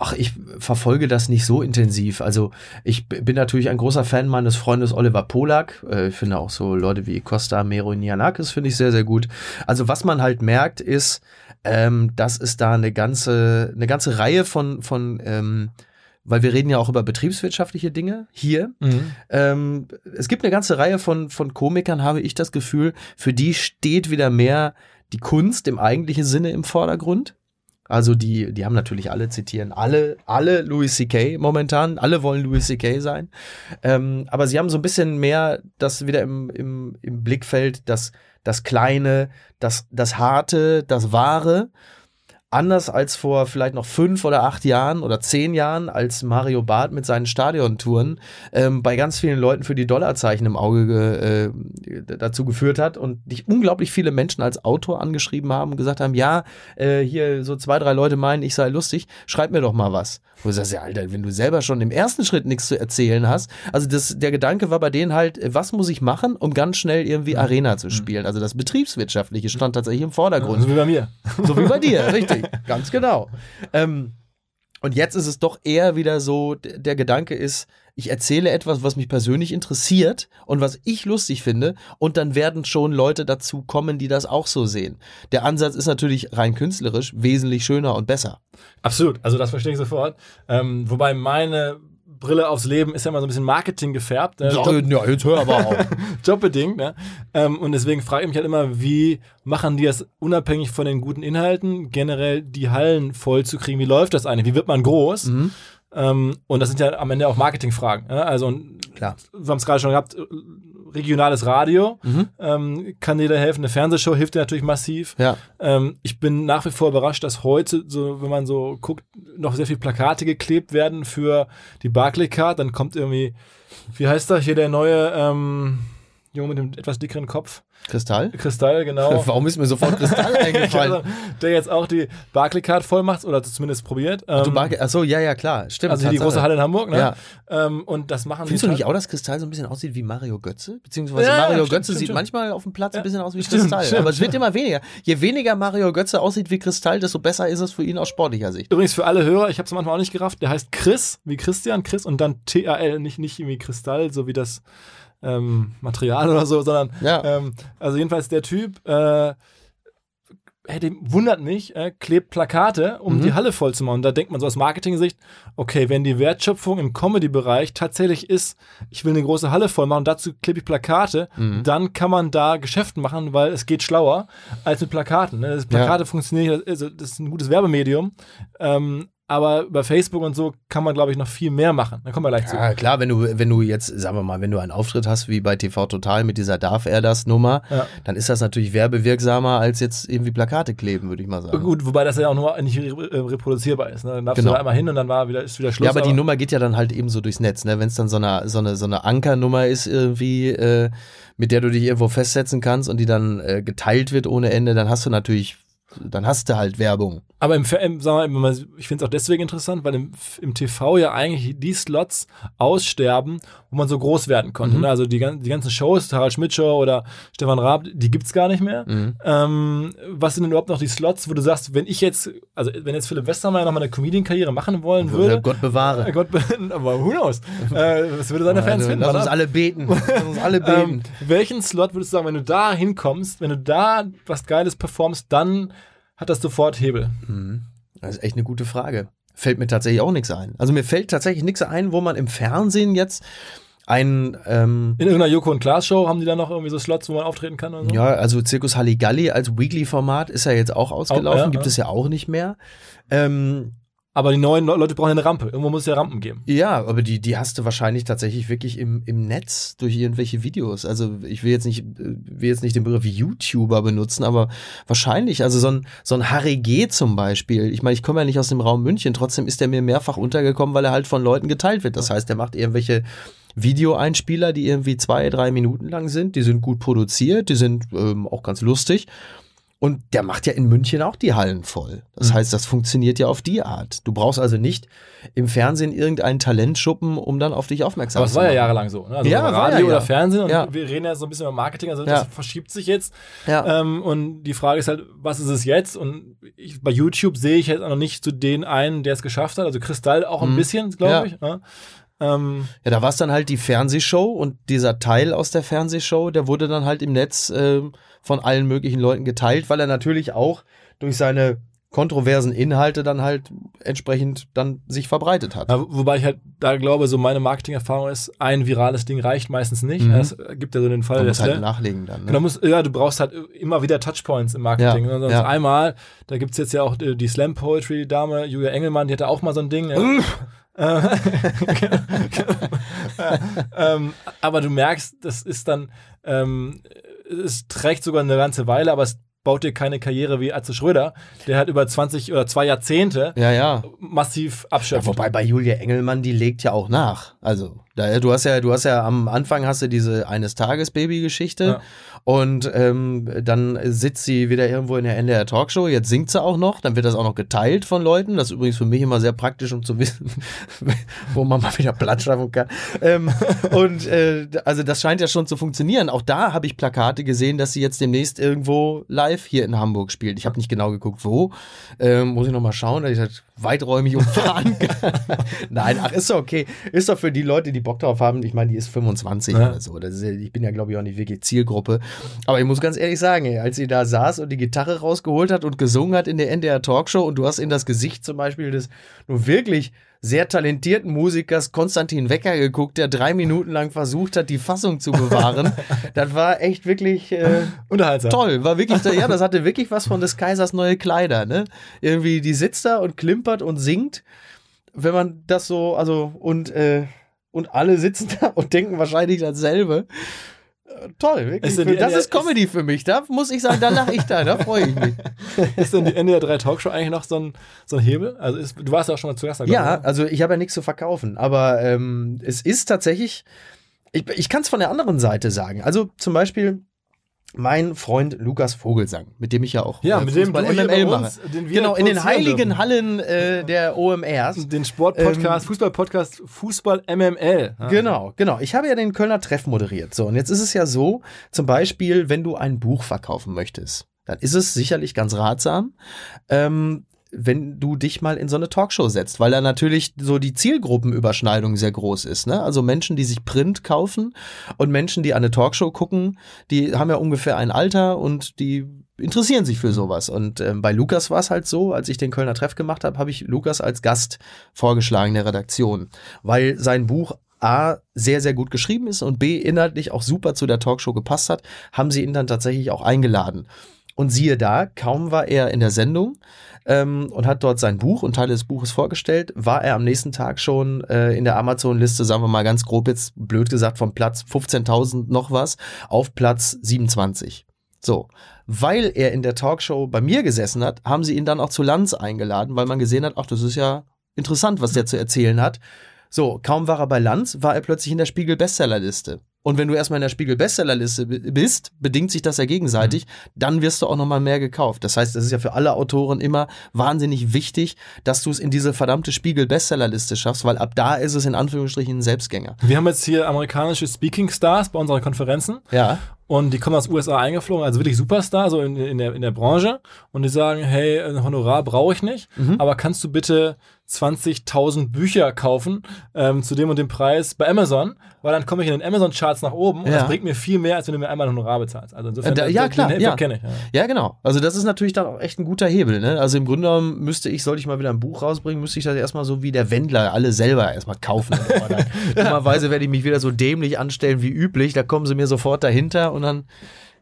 Speaker 2: Ach, ich verfolge das nicht so intensiv. Also ich bin natürlich ein großer Fan meines Freundes Oliver Polak. Äh, Ich finde auch so Leute wie Costa Meronianakis finde ich sehr, sehr gut. Also was man halt merkt ist, ähm, dass es da eine ganze, eine ganze Reihe von, von ähm, weil wir reden ja auch über betriebswirtschaftliche Dinge hier.
Speaker 1: Mhm.
Speaker 2: Ähm, es gibt eine ganze Reihe von, von Komikern, habe ich das Gefühl, für die steht wieder mehr die Kunst im eigentlichen Sinne im Vordergrund. Also die, die haben natürlich alle zitieren, alle, alle Louis C.K. momentan, alle wollen Louis C.K. sein. Ähm, aber sie haben so ein bisschen mehr das wieder im, im, im Blickfeld, das, das Kleine, das, das Harte, das Wahre. Anders als vor vielleicht noch fünf oder acht Jahren oder zehn Jahren, als Mario Barth mit seinen Stadiontouren ähm, bei ganz vielen Leuten für die Dollarzeichen im Auge ge, äh, dazu geführt hat und dich unglaublich viele Menschen als Autor angeschrieben haben und gesagt haben, ja, äh, hier so zwei, drei Leute meinen, ich sei lustig, schreib mir doch mal was. Wo du sagst, ja, Alter, wenn du selber schon im ersten Schritt nichts zu erzählen hast. Also das, der Gedanke war bei denen halt, äh, was muss ich machen, um ganz schnell irgendwie Arena zu spielen? Also das Betriebswirtschaftliche stand tatsächlich im Vordergrund.
Speaker 1: So wie bei mir.
Speaker 2: So wie bei dir, richtig. Ganz genau. Ähm, und jetzt ist es doch eher wieder so, der Gedanke ist, ich erzähle etwas, was mich persönlich interessiert und was ich lustig finde und dann werden schon Leute dazu kommen, die das auch so sehen. Der Ansatz ist natürlich rein künstlerisch wesentlich schöner und besser.
Speaker 1: Absolut, also das verstehe ich sofort. Ähm, wobei meine Brille aufs Leben ist ja immer so ein bisschen Marketing gefärbt. Äh, Job,
Speaker 2: ja, jetzt hör aber auf.
Speaker 1: jobbedingt. Ne? Ähm, und deswegen frage ich mich halt immer, wie machen die das unabhängig von den guten Inhalten, generell die Hallen voll zu kriegen? Wie läuft das eigentlich? Wie wird man groß?
Speaker 2: Mhm.
Speaker 1: Ähm, und das sind ja am Ende auch Marketingfragen. Ne? Also, und
Speaker 2: Klar.
Speaker 1: wir haben es gerade schon gehabt, regionales Radio
Speaker 2: Mhm.
Speaker 1: ähm, kann dir da helfen. Eine Fernsehshow hilft dir natürlich massiv.
Speaker 2: Ja.
Speaker 1: Ähm, ich bin nach wie vor überrascht, dass heute, so, wenn man so guckt, noch sehr viele Plakate geklebt werden für die Barclaycard. Dann kommt irgendwie, wie heißt das hier der neue ähm, Junge mit dem etwas dickeren Kopf?
Speaker 2: Kristall?
Speaker 1: Kristall, genau.
Speaker 2: Warum ist mir sofort Kristall eingefallen?
Speaker 1: Also, der jetzt auch die Barclaycard voll macht oder zumindest probiert. Ähm,
Speaker 2: Du Barke- Achso, ja, ja, klar. Stimmt.
Speaker 1: also die große Halle in Hamburg, ne?
Speaker 2: Ja.
Speaker 1: Ähm, und das machen
Speaker 2: Findest du nicht auch, dass Kristall so ein bisschen aussieht wie Mario Götze? Beziehungsweise
Speaker 1: Ja,
Speaker 2: Mario
Speaker 1: stimmt,
Speaker 2: Götze
Speaker 1: stimmt,
Speaker 2: sieht
Speaker 1: stimmt.
Speaker 2: manchmal auf dem Platz ein bisschen aus wie Kristall. aber es wird immer weniger. Je weniger Mario Götze aussieht wie Kristall, desto besser ist es für ihn aus sportlicher Sicht.
Speaker 1: Übrigens für alle Hörer, ich habe es manchmal auch nicht gerafft, der heißt Chris, wie Christian, Chris und dann T-A-L, nicht, nicht irgendwie Kristall, so wie das ähm, Material oder so, sondern
Speaker 2: Ja.
Speaker 1: ähm, also jedenfalls der Typ, äh, dem wundert mich, äh, klebt Plakate, um
Speaker 2: Mhm.
Speaker 1: die Halle voll zu machen. Und da denkt man so aus Marketing-Sicht, okay, wenn die Wertschöpfung im Comedy-Bereich tatsächlich ist, ich will eine große Halle voll machen, dazu klebe ich Plakate,
Speaker 2: Mhm.
Speaker 1: dann kann man da Geschäft machen, weil es geht schlauer als mit Plakaten. Ne? Das Plakate funktionieren, also das ist ein gutes Werbemedium, ähm, aber über Facebook und so kann man, glaube ich, noch viel mehr machen. Da kommen wir gleich zu.
Speaker 2: Ja, klar, wenn du, wenn du jetzt, sagen wir mal, wenn du einen Auftritt hast wie bei TV Total mit dieser Darf er das Nummer,
Speaker 1: Ja.
Speaker 2: dann ist das natürlich werbewirksamer als jetzt irgendwie Plakate kleben, würde ich mal sagen.
Speaker 1: Gut, wobei das ja auch nur nicht äh, reproduzierbar ist. Ne? Dann darfst
Speaker 2: Genau.
Speaker 1: du da einmal hin und dann war wieder, ist wieder Schluss.
Speaker 2: Ja, aber die Nummer geht ja dann halt eben so durchs Netz, ne? Wenn es dann so eine, so eine, so eine Ankernummer ist irgendwie, äh, mit der du dich irgendwo festsetzen kannst und die dann äh, geteilt wird ohne Ende, dann hast du natürlich, dann hast du halt Werbung.
Speaker 1: Aber im, im, sagen wir mal, ich finde es auch deswegen interessant, weil im, im TV ja eigentlich die Slots aussterben, wo man so groß werden konnte.
Speaker 2: Mhm.
Speaker 1: Ne? Also die, die ganzen Shows, Harald Schmidt Show oder Stefan Raab, die gibt's gar nicht mehr.
Speaker 2: Mhm.
Speaker 1: Ähm, was sind denn überhaupt noch die Slots, wo du sagst, wenn ich jetzt, also wenn jetzt Philipp Westermeier noch mal eine Comedian-Karriere machen wollen würde,
Speaker 2: Gott bewahre.
Speaker 1: Gott, be- aber who knows? äh, was würde seine Fans
Speaker 2: Also,
Speaker 1: finden?
Speaker 2: lass uns alle beten. Lass uns alle beten.
Speaker 1: ähm, welchen Slot würdest du sagen, wenn du da hinkommst, wenn du da was Geiles performst, dann hat das sofort Hebel?
Speaker 2: Das ist echt eine gute Frage. Fällt mir tatsächlich auch nichts ein. Also mir fällt tatsächlich nichts ein, wo man im Fernsehen jetzt ein, ähm,
Speaker 1: In irgendeiner Joko und Klaas Show haben die da noch irgendwie so Slots, wo man auftreten kann oder so?
Speaker 2: ja, also Zirkus Halligalli als Weekly-Format ist ja jetzt auch ausgelaufen,
Speaker 1: Auch, ja,
Speaker 2: gibt
Speaker 1: ja.
Speaker 2: es ja auch nicht mehr. Ähm,
Speaker 1: Aber die neuen Le- Leute brauchen eine Rampe. Irgendwo muss es ja Rampen geben.
Speaker 2: ja, aber die, die hast du wahrscheinlich tatsächlich wirklich im, im Netz durch irgendwelche Videos. Also ich will jetzt nicht, äh, will jetzt nicht den Begriff YouTuber benutzen, aber wahrscheinlich, also so ein, so ein Harry G zum Beispiel. Ich meine, ich komme ja nicht aus dem Raum München, trotzdem ist der mir mehrfach untergekommen, weil er halt von Leuten geteilt wird. Das heißt, er macht irgendwelche Videoeinspieler, die irgendwie zwei, drei Minuten lang sind. Die sind gut produziert, die sind ähm, auch ganz lustig. Und der macht ja in München auch die Hallen voll. Das
Speaker 1: Mhm.
Speaker 2: heißt, das funktioniert ja auf die Art. Du brauchst also nicht im Fernsehen irgendeinen Talentschuppen, um dann auf dich aufmerksam
Speaker 1: Aber es
Speaker 2: zu
Speaker 1: war ja
Speaker 2: machen.
Speaker 1: jahrelang so. Ne? Also
Speaker 2: Ja,
Speaker 1: Radio
Speaker 2: ja,
Speaker 1: oder
Speaker 2: ja.
Speaker 1: Fernsehen und
Speaker 2: Ja.
Speaker 1: wir reden ja so ein bisschen über Marketing, also das verschiebt sich jetzt.
Speaker 2: Ja.
Speaker 1: Ähm, und die Frage ist halt, was ist es jetzt? Und ich, bei YouTube sehe ich jetzt auch noch nicht zu den einen, der es geschafft hat. Also Kristall auch ein
Speaker 2: Mhm.
Speaker 1: bisschen, glaube ich. Ne? Ähm,
Speaker 2: Ja, da war es dann halt die Fernsehshow und dieser Teil aus der Fernsehshow, der wurde dann halt im Netz ähm, von allen möglichen Leuten geteilt, weil er natürlich auch durch seine kontroversen Inhalte dann halt entsprechend dann sich verbreitet hat.
Speaker 1: Ja, wobei ich halt da glaube, so meine Marketingerfahrung ist, ein virales Ding reicht meistens nicht.
Speaker 2: Mhm.
Speaker 1: Es gibt ja so den Fall, dass
Speaker 2: muss halt
Speaker 1: der-
Speaker 2: nachlegen dann. Ne?
Speaker 1: Genau, musst, ja, du brauchst halt immer wieder Touchpoints im Marketing.
Speaker 2: Ja,
Speaker 1: Und sonst
Speaker 2: ja.
Speaker 1: einmal, da gibt es jetzt ja auch äh, die Slam Poetry Dame, Julia Engelmann, die hatte auch mal so ein Ding. Ja. Äh, ähm, aber du merkst, das ist dann, ähm, es trägt sogar eine ganze Weile, aber es baut dir keine Karriere wie Atze Schröder, der halt über 20 oder zwei Jahrzehnte
Speaker 2: Ja, ja.
Speaker 1: massiv
Speaker 2: Ja,
Speaker 1: abschöpft.
Speaker 2: wobei bei Julia Engelmann, die legt ja auch nach. Also, da, du hast ja, du hast ja am Anfang hast du diese eines Tages Baby-Geschichte
Speaker 1: Ja.
Speaker 2: Und ähm, dann sitzt sie wieder irgendwo in der NDR Talkshow. Jetzt singt sie auch noch, dann wird das auch noch geteilt von Leuten. Das ist übrigens für mich immer sehr praktisch, um zu wissen, wo man mal wieder Platz schaffen kann. Ähm, und äh, also das scheint ja schon zu funktionieren. Auch da habe ich Plakate gesehen, dass sie jetzt demnächst irgendwo live hier in Hamburg spielt. Ich habe nicht genau geguckt, wo. Ähm, muss ich noch mal schauen, dass ich das weiträumig umfahren kann. Nein, ach, ist doch okay. Ist doch für die Leute, die Bock drauf haben. Ich meine, die ist 25
Speaker 1: Ja.
Speaker 2: oder so. Ist, ich bin ja, glaube ich, auch nicht wirklich Zielgruppe. Aber ich muss ganz ehrlich sagen, ey, als sie da saß und die Gitarre rausgeholt hat und gesungen hat in der NDR Talkshow und du hast in das Gesicht zum Beispiel des nur wirklich sehr talentierten Musikers Konstantin Wecker geguckt, der drei Minuten lang versucht hat, die Fassung zu bewahren. das war echt wirklich äh,
Speaker 1: Unterhaltsam.
Speaker 2: toll. War wirklich, ja, das hatte wirklich was von des Kaisers neue Kleider, ne? Irgendwie, die sitzt da und klimpert und singt. Wenn man das so, also, und, äh, und alle sitzen da und denken wahrscheinlich dasselbe. Toll, wirklich.
Speaker 1: Ist
Speaker 2: das
Speaker 1: NDR
Speaker 2: ist Comedy für mich. Da muss ich sagen, da lache ich da, da freue ich mich.
Speaker 1: Ist denn die NDR 3 Talkshow eigentlich noch so ein, so ein Hebel? Also ist, du warst ja auch schon mal zuerst da.
Speaker 2: Ja,
Speaker 1: ne?
Speaker 2: also ich habe ja nichts zu verkaufen, aber ähm, es ist tatsächlich, ich, ich kann es von der anderen Seite sagen. Also zum Beispiel mein Freund Lukas Vogelsang, mit dem ich ja auch
Speaker 1: Ja,
Speaker 2: äh,
Speaker 1: mit dem
Speaker 2: Fußball MML
Speaker 1: bei
Speaker 2: mache.
Speaker 1: uns, wir
Speaker 2: Genau, in den heiligen. Hallen äh, der OMRs.
Speaker 1: Den Sportpodcast,
Speaker 2: Ähm,
Speaker 1: Fußballpodcast, Fußball MML. Ja.
Speaker 2: Genau, genau. Ich habe ja den Kölner Treff moderiert. So, und jetzt ist es ja so, zum Beispiel, wenn du ein Buch verkaufen möchtest, dann ist es sicherlich ganz ratsam, ähm, wenn du dich mal in so eine Talkshow setzt, weil da natürlich so die Zielgruppenüberschneidung sehr groß ist. Ne? Also Menschen, die sich Print kaufen und Menschen, die eine Talkshow gucken, die haben ja ungefähr ein Alter und die interessieren sich für sowas. Und ähm, bei Lukas war es halt so, als ich den Kölner Treff gemacht habe, habe ich Lukas als Gast vorgeschlagen der Redaktion, weil sein Buch A sehr, sehr gut geschrieben ist und B inhaltlich auch super zu der Talkshow gepasst hat, haben sie ihn dann tatsächlich auch eingeladen. Und siehe da, kaum war er in der Sendung ähm, und hat dort sein Buch und Teile des Buches vorgestellt, war er am nächsten Tag schon äh, in der Amazon-Liste, sagen wir mal ganz grob jetzt, blöd gesagt, vom Platz 15.000 noch was auf Platz 27. So, weil er in der Talkshow bei mir gesessen hat, haben sie ihn dann auch zu Lanz eingeladen, weil man gesehen hat, ach, das ist ja interessant, was der zu erzählen hat. So, kaum war er bei Lanz, war er plötzlich in der Spiegel-Bestsellerliste. Und wenn du erstmal in der Spiegel-Bestsellerliste bist, bedingt sich das ja gegenseitig, dann wirst du auch nochmal mehr gekauft. Das heißt, das ist ja für alle Autoren immer wahnsinnig wichtig, dass du es in diese verdammte Spiegel-Bestsellerliste schaffst, weil ab da ist es in Anführungsstrichen ein Selbstgänger.
Speaker 1: Wir haben jetzt hier amerikanische Speaking Stars bei unseren Konferenzen
Speaker 2: Ja.
Speaker 1: und die kommen aus USA eingeflogen, also wirklich Superstar, so in, in, der, in der Branche und die sagen, hey, ein Honorar brauche ich nicht,
Speaker 2: Mhm.
Speaker 1: aber kannst du bitte 20.000 Bücher kaufen ähm, zu dem und dem Preis bei Amazon, weil dann komme ich in den Amazon-Charts nach oben und
Speaker 2: Ja.
Speaker 1: das bringt mir viel mehr, als wenn du mir einmal ein Honorar bezahlst. Also insofern,
Speaker 2: Äh, da- ja, klar, ja.
Speaker 1: kenne ich. Ja.
Speaker 2: Ja, genau. Also das ist natürlich dann auch echt ein guter Hebel. Ne? Also im Grunde genommen müsste ich, sollte ich mal wieder ein Buch rausbringen, müsste ich das erstmal so wie der Wendler alle selber erstmal kaufen. Dummerweise werde ich mich wieder so dämlich anstellen wie üblich. Da kommen sie mir sofort dahinter und dann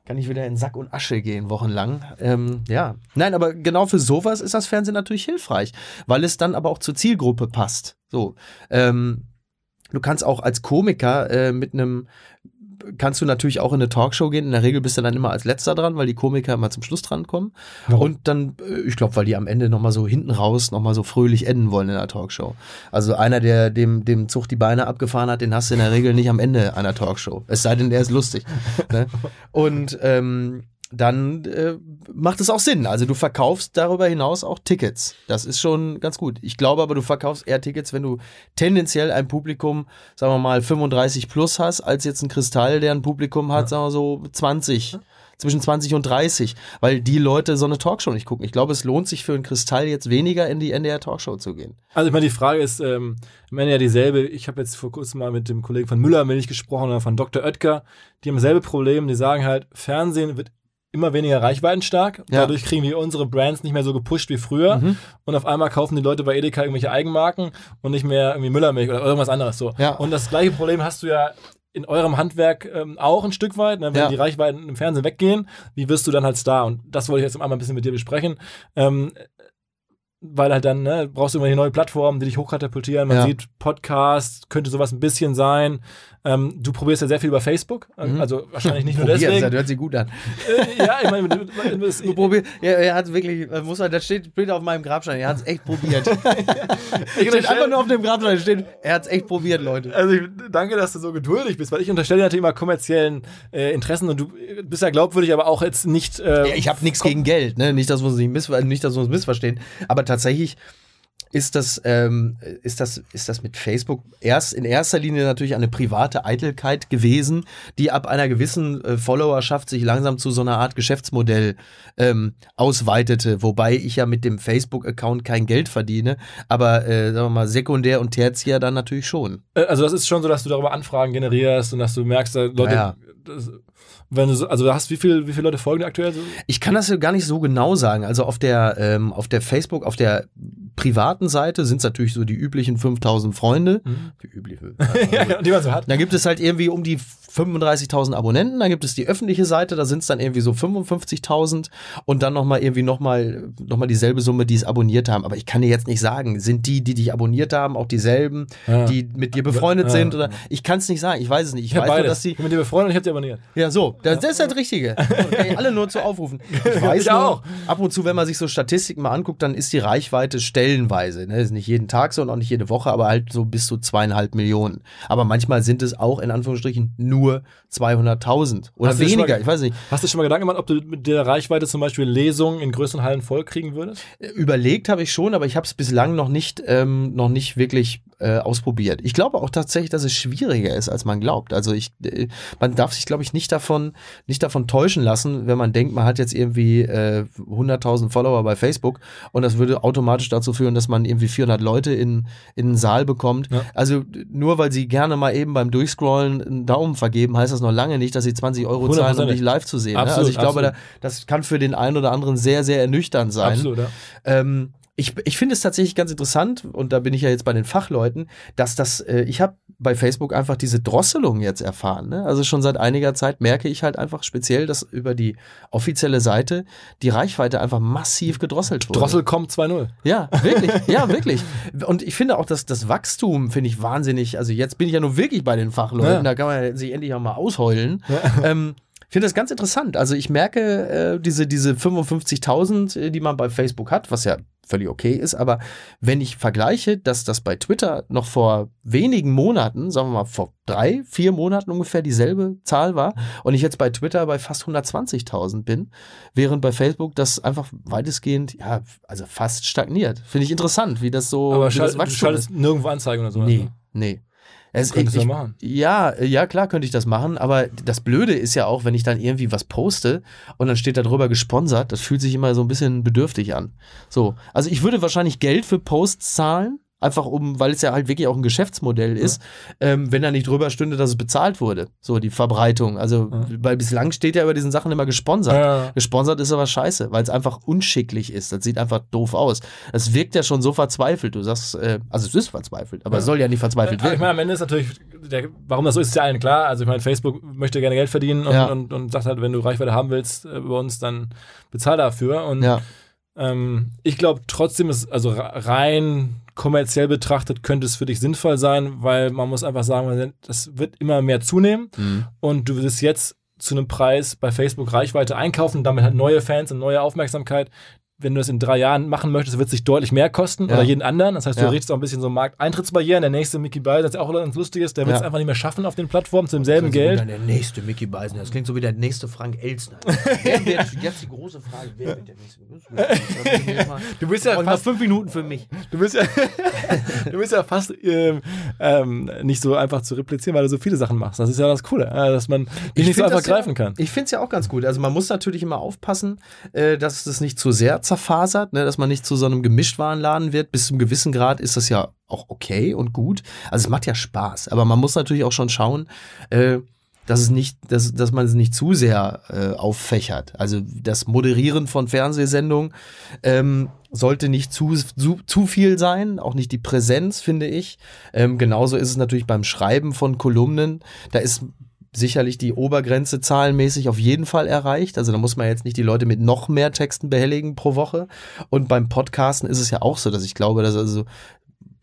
Speaker 2: kann ich wieder in Sack und Asche gehen, wochenlang. Ähm, ja. Nein, aber genau für sowas ist das Fernsehen natürlich hilfreich, weil es dann aber auch zur Zielgruppe passt. So. Ähm, du kannst auch als Komiker äh, mit einem kannst du natürlich auch in eine Talkshow gehen. In der Regel bist du dann immer als letzter dran, weil die Komiker immer zum Schluss dran kommen.
Speaker 1: Warum?
Speaker 2: Und dann, äh, ich glaube, weil die am Ende nochmal so hinten raus nochmal so fröhlich enden wollen in der Talkshow. Also einer, der dem, dem Zug die Beine abgefahren hat, den hast du in der Regel nicht am Ende einer Talkshow. Es sei denn, der ist lustig. ne? Und ähm, dann äh, macht es auch Sinn. Also du verkaufst darüber hinaus auch Tickets. Das ist schon ganz gut. Ich glaube aber, du verkaufst eher Tickets, wenn du tendenziell ein Publikum, sagen wir mal, 35 plus hast, als jetzt ein Kristall, der ein Publikum hat, sagen wir so 20. Zwischen 20 und 30, weil die Leute so eine Talkshow nicht gucken. Ich glaube, es lohnt sich für einen Kristall jetzt weniger in die NDR Talkshow zu gehen.
Speaker 1: Also ich meine, die Frage ist ähm, am Ende ja dieselbe. Ich habe jetzt vor kurzem mal mit dem Kollegen von Müller-Milch gesprochen oder von Dr. Oetker. Die haben dasselbe Problem. Die sagen halt, Fernsehen wird immer weniger reichweitenstark.
Speaker 2: Ja.
Speaker 1: Dadurch kriegen wir unsere Brands nicht mehr so gepusht wie früher.
Speaker 2: Mhm.
Speaker 1: Und auf einmal kaufen die Leute bei Edeka irgendwelche Eigenmarken und nicht mehr irgendwie Müllermilch oder irgendwas anderes so.
Speaker 2: Ja.
Speaker 1: Und das gleiche Problem hast du ja in eurem Handwerk ähm, auch ein Stück weit, ne? wenn
Speaker 2: Ja.
Speaker 1: die Reichweiten im Fernsehen weggehen, wie wirst du dann halt Star? Und das wollte ich jetzt einmal ein bisschen mit dir besprechen. Ähm, weil halt dann, ne, brauchst du immer die neue Plattformen, die dich hochkatapultieren. Man
Speaker 2: Ja.
Speaker 1: sieht Podcast, könnte sowas ein bisschen sein. Ähm, du probierst ja sehr viel über Facebook,
Speaker 2: Mhm.
Speaker 1: also wahrscheinlich nicht nur deswegen.
Speaker 2: Das hört sich gut an.
Speaker 1: Äh, ja, ich meine, du, du, du,
Speaker 2: Du probier, ja, er hat wirklich, äh, muss man, das steht, steht auf meinem Grabstein, er hat es echt probiert.
Speaker 1: ich
Speaker 2: steht einfach nur auf dem Grabstein, steht, er hat es echt probiert, Leute.
Speaker 1: Also ich danke, dass du so geduldig bist, weil ich unterstelle natürlich immer kommerziellen äh, Interessen und du bist ja glaubwürdig, aber auch jetzt nicht. Äh,
Speaker 2: Ja, ich habe nichts gegen Geld, ne? Nicht, dass wir uns nicht, missver nicht, dass wir uns missverstehen. Aber tatsächlich ist das, ähm, ist das, ist das mit Facebook erst in erster Linie natürlich eine private Eitelkeit gewesen, die ab einer gewissen äh, Followerschaft sich langsam zu so einer Art Geschäftsmodell ähm, ausweitete, wobei ich ja mit dem Facebook-Account kein Geld verdiene, aber äh, sagen wir mal sekundär und tertiär dann natürlich schon.
Speaker 1: Äh, Also das ist schon so, dass du darüber Anfragen generierst und dass du merkst, dass Leute,
Speaker 2: Ja.
Speaker 1: das, wenn du so, also hast wie viel, wie viele Leute folgen dir aktuell? So?
Speaker 2: Ich kann das ja gar nicht so genau sagen. Also auf der, ähm, auf der Facebook, auf der privaten Seite sind es natürlich so die üblichen 5000 Freunde. Die üblichen.
Speaker 1: ja, ja, die man so hat.
Speaker 2: Dann gibt es halt irgendwie um die 35.000 Abonnenten. Dann gibt es die öffentliche Seite, da sind es dann irgendwie so 55.000 und dann nochmal irgendwie nochmal noch mal dieselbe Summe, die es abonniert haben. Aber ich kann dir jetzt nicht sagen, sind die, die dich abonniert haben, auch dieselben,
Speaker 1: Ja.
Speaker 2: die mit dir befreundet
Speaker 1: Ja.
Speaker 2: sind oder ich kann es nicht sagen. Ich weiß es nicht. Ich
Speaker 1: hab
Speaker 2: weiß nur,
Speaker 1: beides.
Speaker 2: dass die
Speaker 1: ich bin mit dir befreundet und ich hab sie abonniert.
Speaker 2: ja, so, das, das ist das Richtige. Kann ich alle nur zu aufrufen. Ich weiß
Speaker 1: Ich
Speaker 2: nur,
Speaker 1: auch.
Speaker 2: ab und zu, wenn man sich so Statistiken mal anguckt, dann ist die Reichweite stellenweise. Ne? Ist nicht jeden Tag so und auch nicht jede Woche, aber halt so bis zu zweieinhalb Millionen. Aber manchmal sind es auch in Anführungsstrichen nur 200.000 oder weniger.
Speaker 1: mal-
Speaker 2: Ich weiß nicht.
Speaker 1: Hast du schon mal Gedanken gemacht, ob du mit der Reichweite zum Beispiel Lesungen in größeren Hallen voll kriegen würdest?
Speaker 2: Überlegt habe ich schon, aber ich habe es bislang noch nicht, ähm, noch nicht wirklich äh, ausprobiert. Ich glaube auch tatsächlich, dass es schwieriger ist, als man glaubt. Also ich, äh, man darf sich, glaube ich, nicht davon, nicht davon täuschen lassen, wenn man denkt, man hat jetzt irgendwie äh, 100.000 Follower bei Facebook und das würde automatisch dazu führen, dass man irgendwie 400 Leute in, in einen Saal bekommt.
Speaker 1: Ja.
Speaker 2: Also nur weil sie gerne mal eben beim Durchscrollen einen Daumen vergeben, heißt das noch lange nicht, dass sie 20 Euro zahlen, um dich live zu sehen. ne?
Speaker 1: Absolut,
Speaker 2: Also ich glaube, da,
Speaker 1: absolut.
Speaker 2: das kann für den einen oder anderen sehr, sehr ernüchternd sein.
Speaker 1: Absolut, ja.
Speaker 2: Ähm, ich ich finde es tatsächlich ganz interessant, und da bin ich ja jetzt bei den Fachleuten, dass das, äh, ich habe bei Facebook einfach diese Drosselung jetzt erfahren. Ne? Also schon seit einiger Zeit merke ich halt einfach speziell, dass über die offizielle Seite die Reichweite einfach massiv gedrosselt wurde.
Speaker 1: Drossel kommt 2-0.
Speaker 2: Ja, wirklich, ja, wirklich. Und ich finde auch, dass das Wachstum finde ich wahnsinnig. Also jetzt bin ich ja nur wirklich bei den Fachleuten,
Speaker 1: Ja.
Speaker 2: da kann man sich endlich auch mal ausheulen. Ähm, Ich finde das ganz interessant. Also ich merke äh, diese, diese 55.000, äh, die man bei Facebook hat, was ja völlig okay ist, aber wenn ich vergleiche, dass das bei Twitter noch vor wenigen Monaten, sagen wir mal vor drei, vier Monaten ungefähr dieselbe Zahl war und ich jetzt bei Twitter bei fast 120.000 bin, während bei Facebook das einfach weitestgehend, ja, also fast stagniert. Finde ich interessant, wie das so
Speaker 1: Aber
Speaker 2: wie
Speaker 1: schalt,
Speaker 2: das
Speaker 1: du schaltest
Speaker 2: ist.
Speaker 1: nirgendwo Anzeigen oder so.
Speaker 2: Nee,
Speaker 1: ne?
Speaker 2: nee. Es,
Speaker 1: Könntest du
Speaker 2: ich,
Speaker 1: ja machen.
Speaker 2: ja, ja, klar könnte ich das machen, aber das Blöde ist ja auch, wenn ich dann irgendwie was poste und dann steht da drüber gesponsert, das fühlt sich immer so ein bisschen bedürftig an. So, also ich würde wahrscheinlich Geld für Posts zahlen, einfach um, weil es ja halt wirklich auch ein Geschäftsmodell ist, ähm, wenn da nicht drüber stünde, dass es bezahlt wurde. So, die Verbreitung. Also, weil bislang steht ja über diesen Sachen immer gesponsert.
Speaker 1: Ja.
Speaker 2: Gesponsert ist aber scheiße, weil es einfach unschicklich ist. Das sieht einfach doof aus. Das wirkt ja schon so verzweifelt. Du sagst, äh, also es ist verzweifelt, aber es soll ja nicht verzweifelt
Speaker 1: Aber ich
Speaker 2: wirken.
Speaker 1: meine, am Ende ist natürlich, der, warum das so ist, ist ja allen klar. Also ich meine, Facebook möchte gerne Geld verdienen und,
Speaker 2: Ja.
Speaker 1: und, und sagt halt, wenn du Reichweite haben willst äh, bei uns, dann bezahl dafür. Und
Speaker 2: ja.
Speaker 1: ähm, ich glaube trotzdem, ist, also rein kommerziell betrachtet, könnte es für dich sinnvoll sein, weil man muss einfach sagen, das wird immer mehr zunehmen
Speaker 2: Mhm.
Speaker 1: und du wirst jetzt zu einem Preis bei Facebook Reichweite einkaufen und damit halt neue Fans und neue Aufmerksamkeit. Wenn du das in drei Jahren machen möchtest, wird es sich deutlich mehr kosten
Speaker 2: Ja.
Speaker 1: oder jeden anderen. Das heißt, du
Speaker 2: Ja.
Speaker 1: richtest auch ein bisschen so Markteintrittsbarrieren. Der nächste Mickey Beisen, das ist auch ganz lustig ist, der wird es einfach nicht mehr schaffen auf den Plattformen zu demselben Geld.
Speaker 2: Der nächste Mickey Beisen. Das klingt so wie der nächste Frank wer wird, jetzt die große Frage, wer wird der nächste?
Speaker 1: Du bist ja fast,
Speaker 2: fünf Minuten für mich.
Speaker 1: du bist ja, du bist ja fast ähm, ähm, nicht so einfach zu replizieren, weil du so viele Sachen machst. Das ist ja das Coole, äh, dass man dich nicht so einfach greifen kann.
Speaker 2: Ich finde es ja auch ganz gut. Also man muss natürlich immer aufpassen, äh, dass das nicht zu sehr zerfasert, ne? dass man nicht zu so einem Gemischtwarenladen wird. Bis zum gewissen Grad ist das ja auch okay und gut. Also es macht ja Spaß, aber man muss natürlich auch schon schauen, äh, dass es nicht, dass, dass man es nicht zu sehr äh, auffächert. Also das Moderieren von Fernsehsendungen ähm, sollte nicht zu, zu, zu viel sein, auch nicht die Präsenz, finde ich. Ähm, genauso ist es natürlich beim Schreiben von Kolumnen. Da ist sicherlich die Obergrenze zahlenmäßig auf jeden Fall erreicht. Also da muss man jetzt nicht die Leute mit noch mehr Texten behelligen pro Woche. Und beim Podcasten ist es ja auch so, dass ich glaube, dass also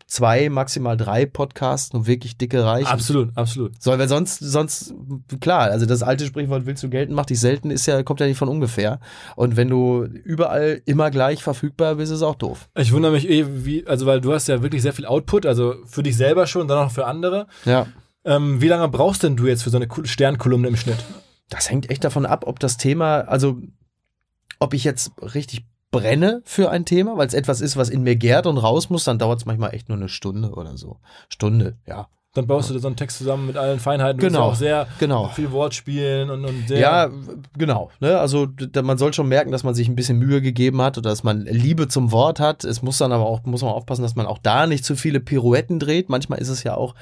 Speaker 2: zwei, maximal drei Podcasts nur wirklich dicke reichen.
Speaker 1: Absolut, absolut.
Speaker 2: So, weil sonst, sonst, klar, also das alte Sprichwort willst du gelten, mach dich selten, ist ja, kommt ja nicht von ungefähr. Und wenn du überall immer gleich verfügbar bist, ist es auch doof.
Speaker 1: Ich wundere mich eh, wie, also weil du hast ja wirklich sehr viel Output, also für dich selber schon, dann auch für andere.
Speaker 2: Ja.
Speaker 1: Ähm, wie lange brauchst denn du jetzt für so eine Sternkolumne im Schnitt?
Speaker 2: Das hängt echt davon ab, ob das Thema, also ob ich jetzt richtig brenne für ein Thema, weil es etwas ist, was in mir gärt und raus muss, dann dauert es manchmal echt nur eine Stunde oder so. Stunde, ja.
Speaker 1: Dann baust du dir so einen Text zusammen mit allen Feinheiten. Du
Speaker 2: Genau,
Speaker 1: ja auch sehr
Speaker 2: genau.
Speaker 1: viel Wortspielen und, und sehr.
Speaker 2: Ja, genau. Ne? Also man soll schon merken, dass man sich ein bisschen Mühe gegeben hat oder dass man Liebe zum Wort hat. Es muss dann aber auch, muss man aufpassen, dass man auch da nicht zu viele Pirouetten dreht. Manchmal ist es ja auch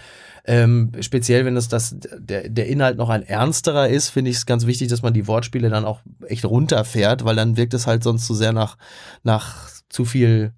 Speaker 2: ähm, speziell, wenn es das, der, der Inhalt noch ein ernsterer ist, finde ich es ganz wichtig, dass man die Wortspiele dann auch echt runterfährt, weil dann wirkt es halt sonst zu sehr nach, nach zu viel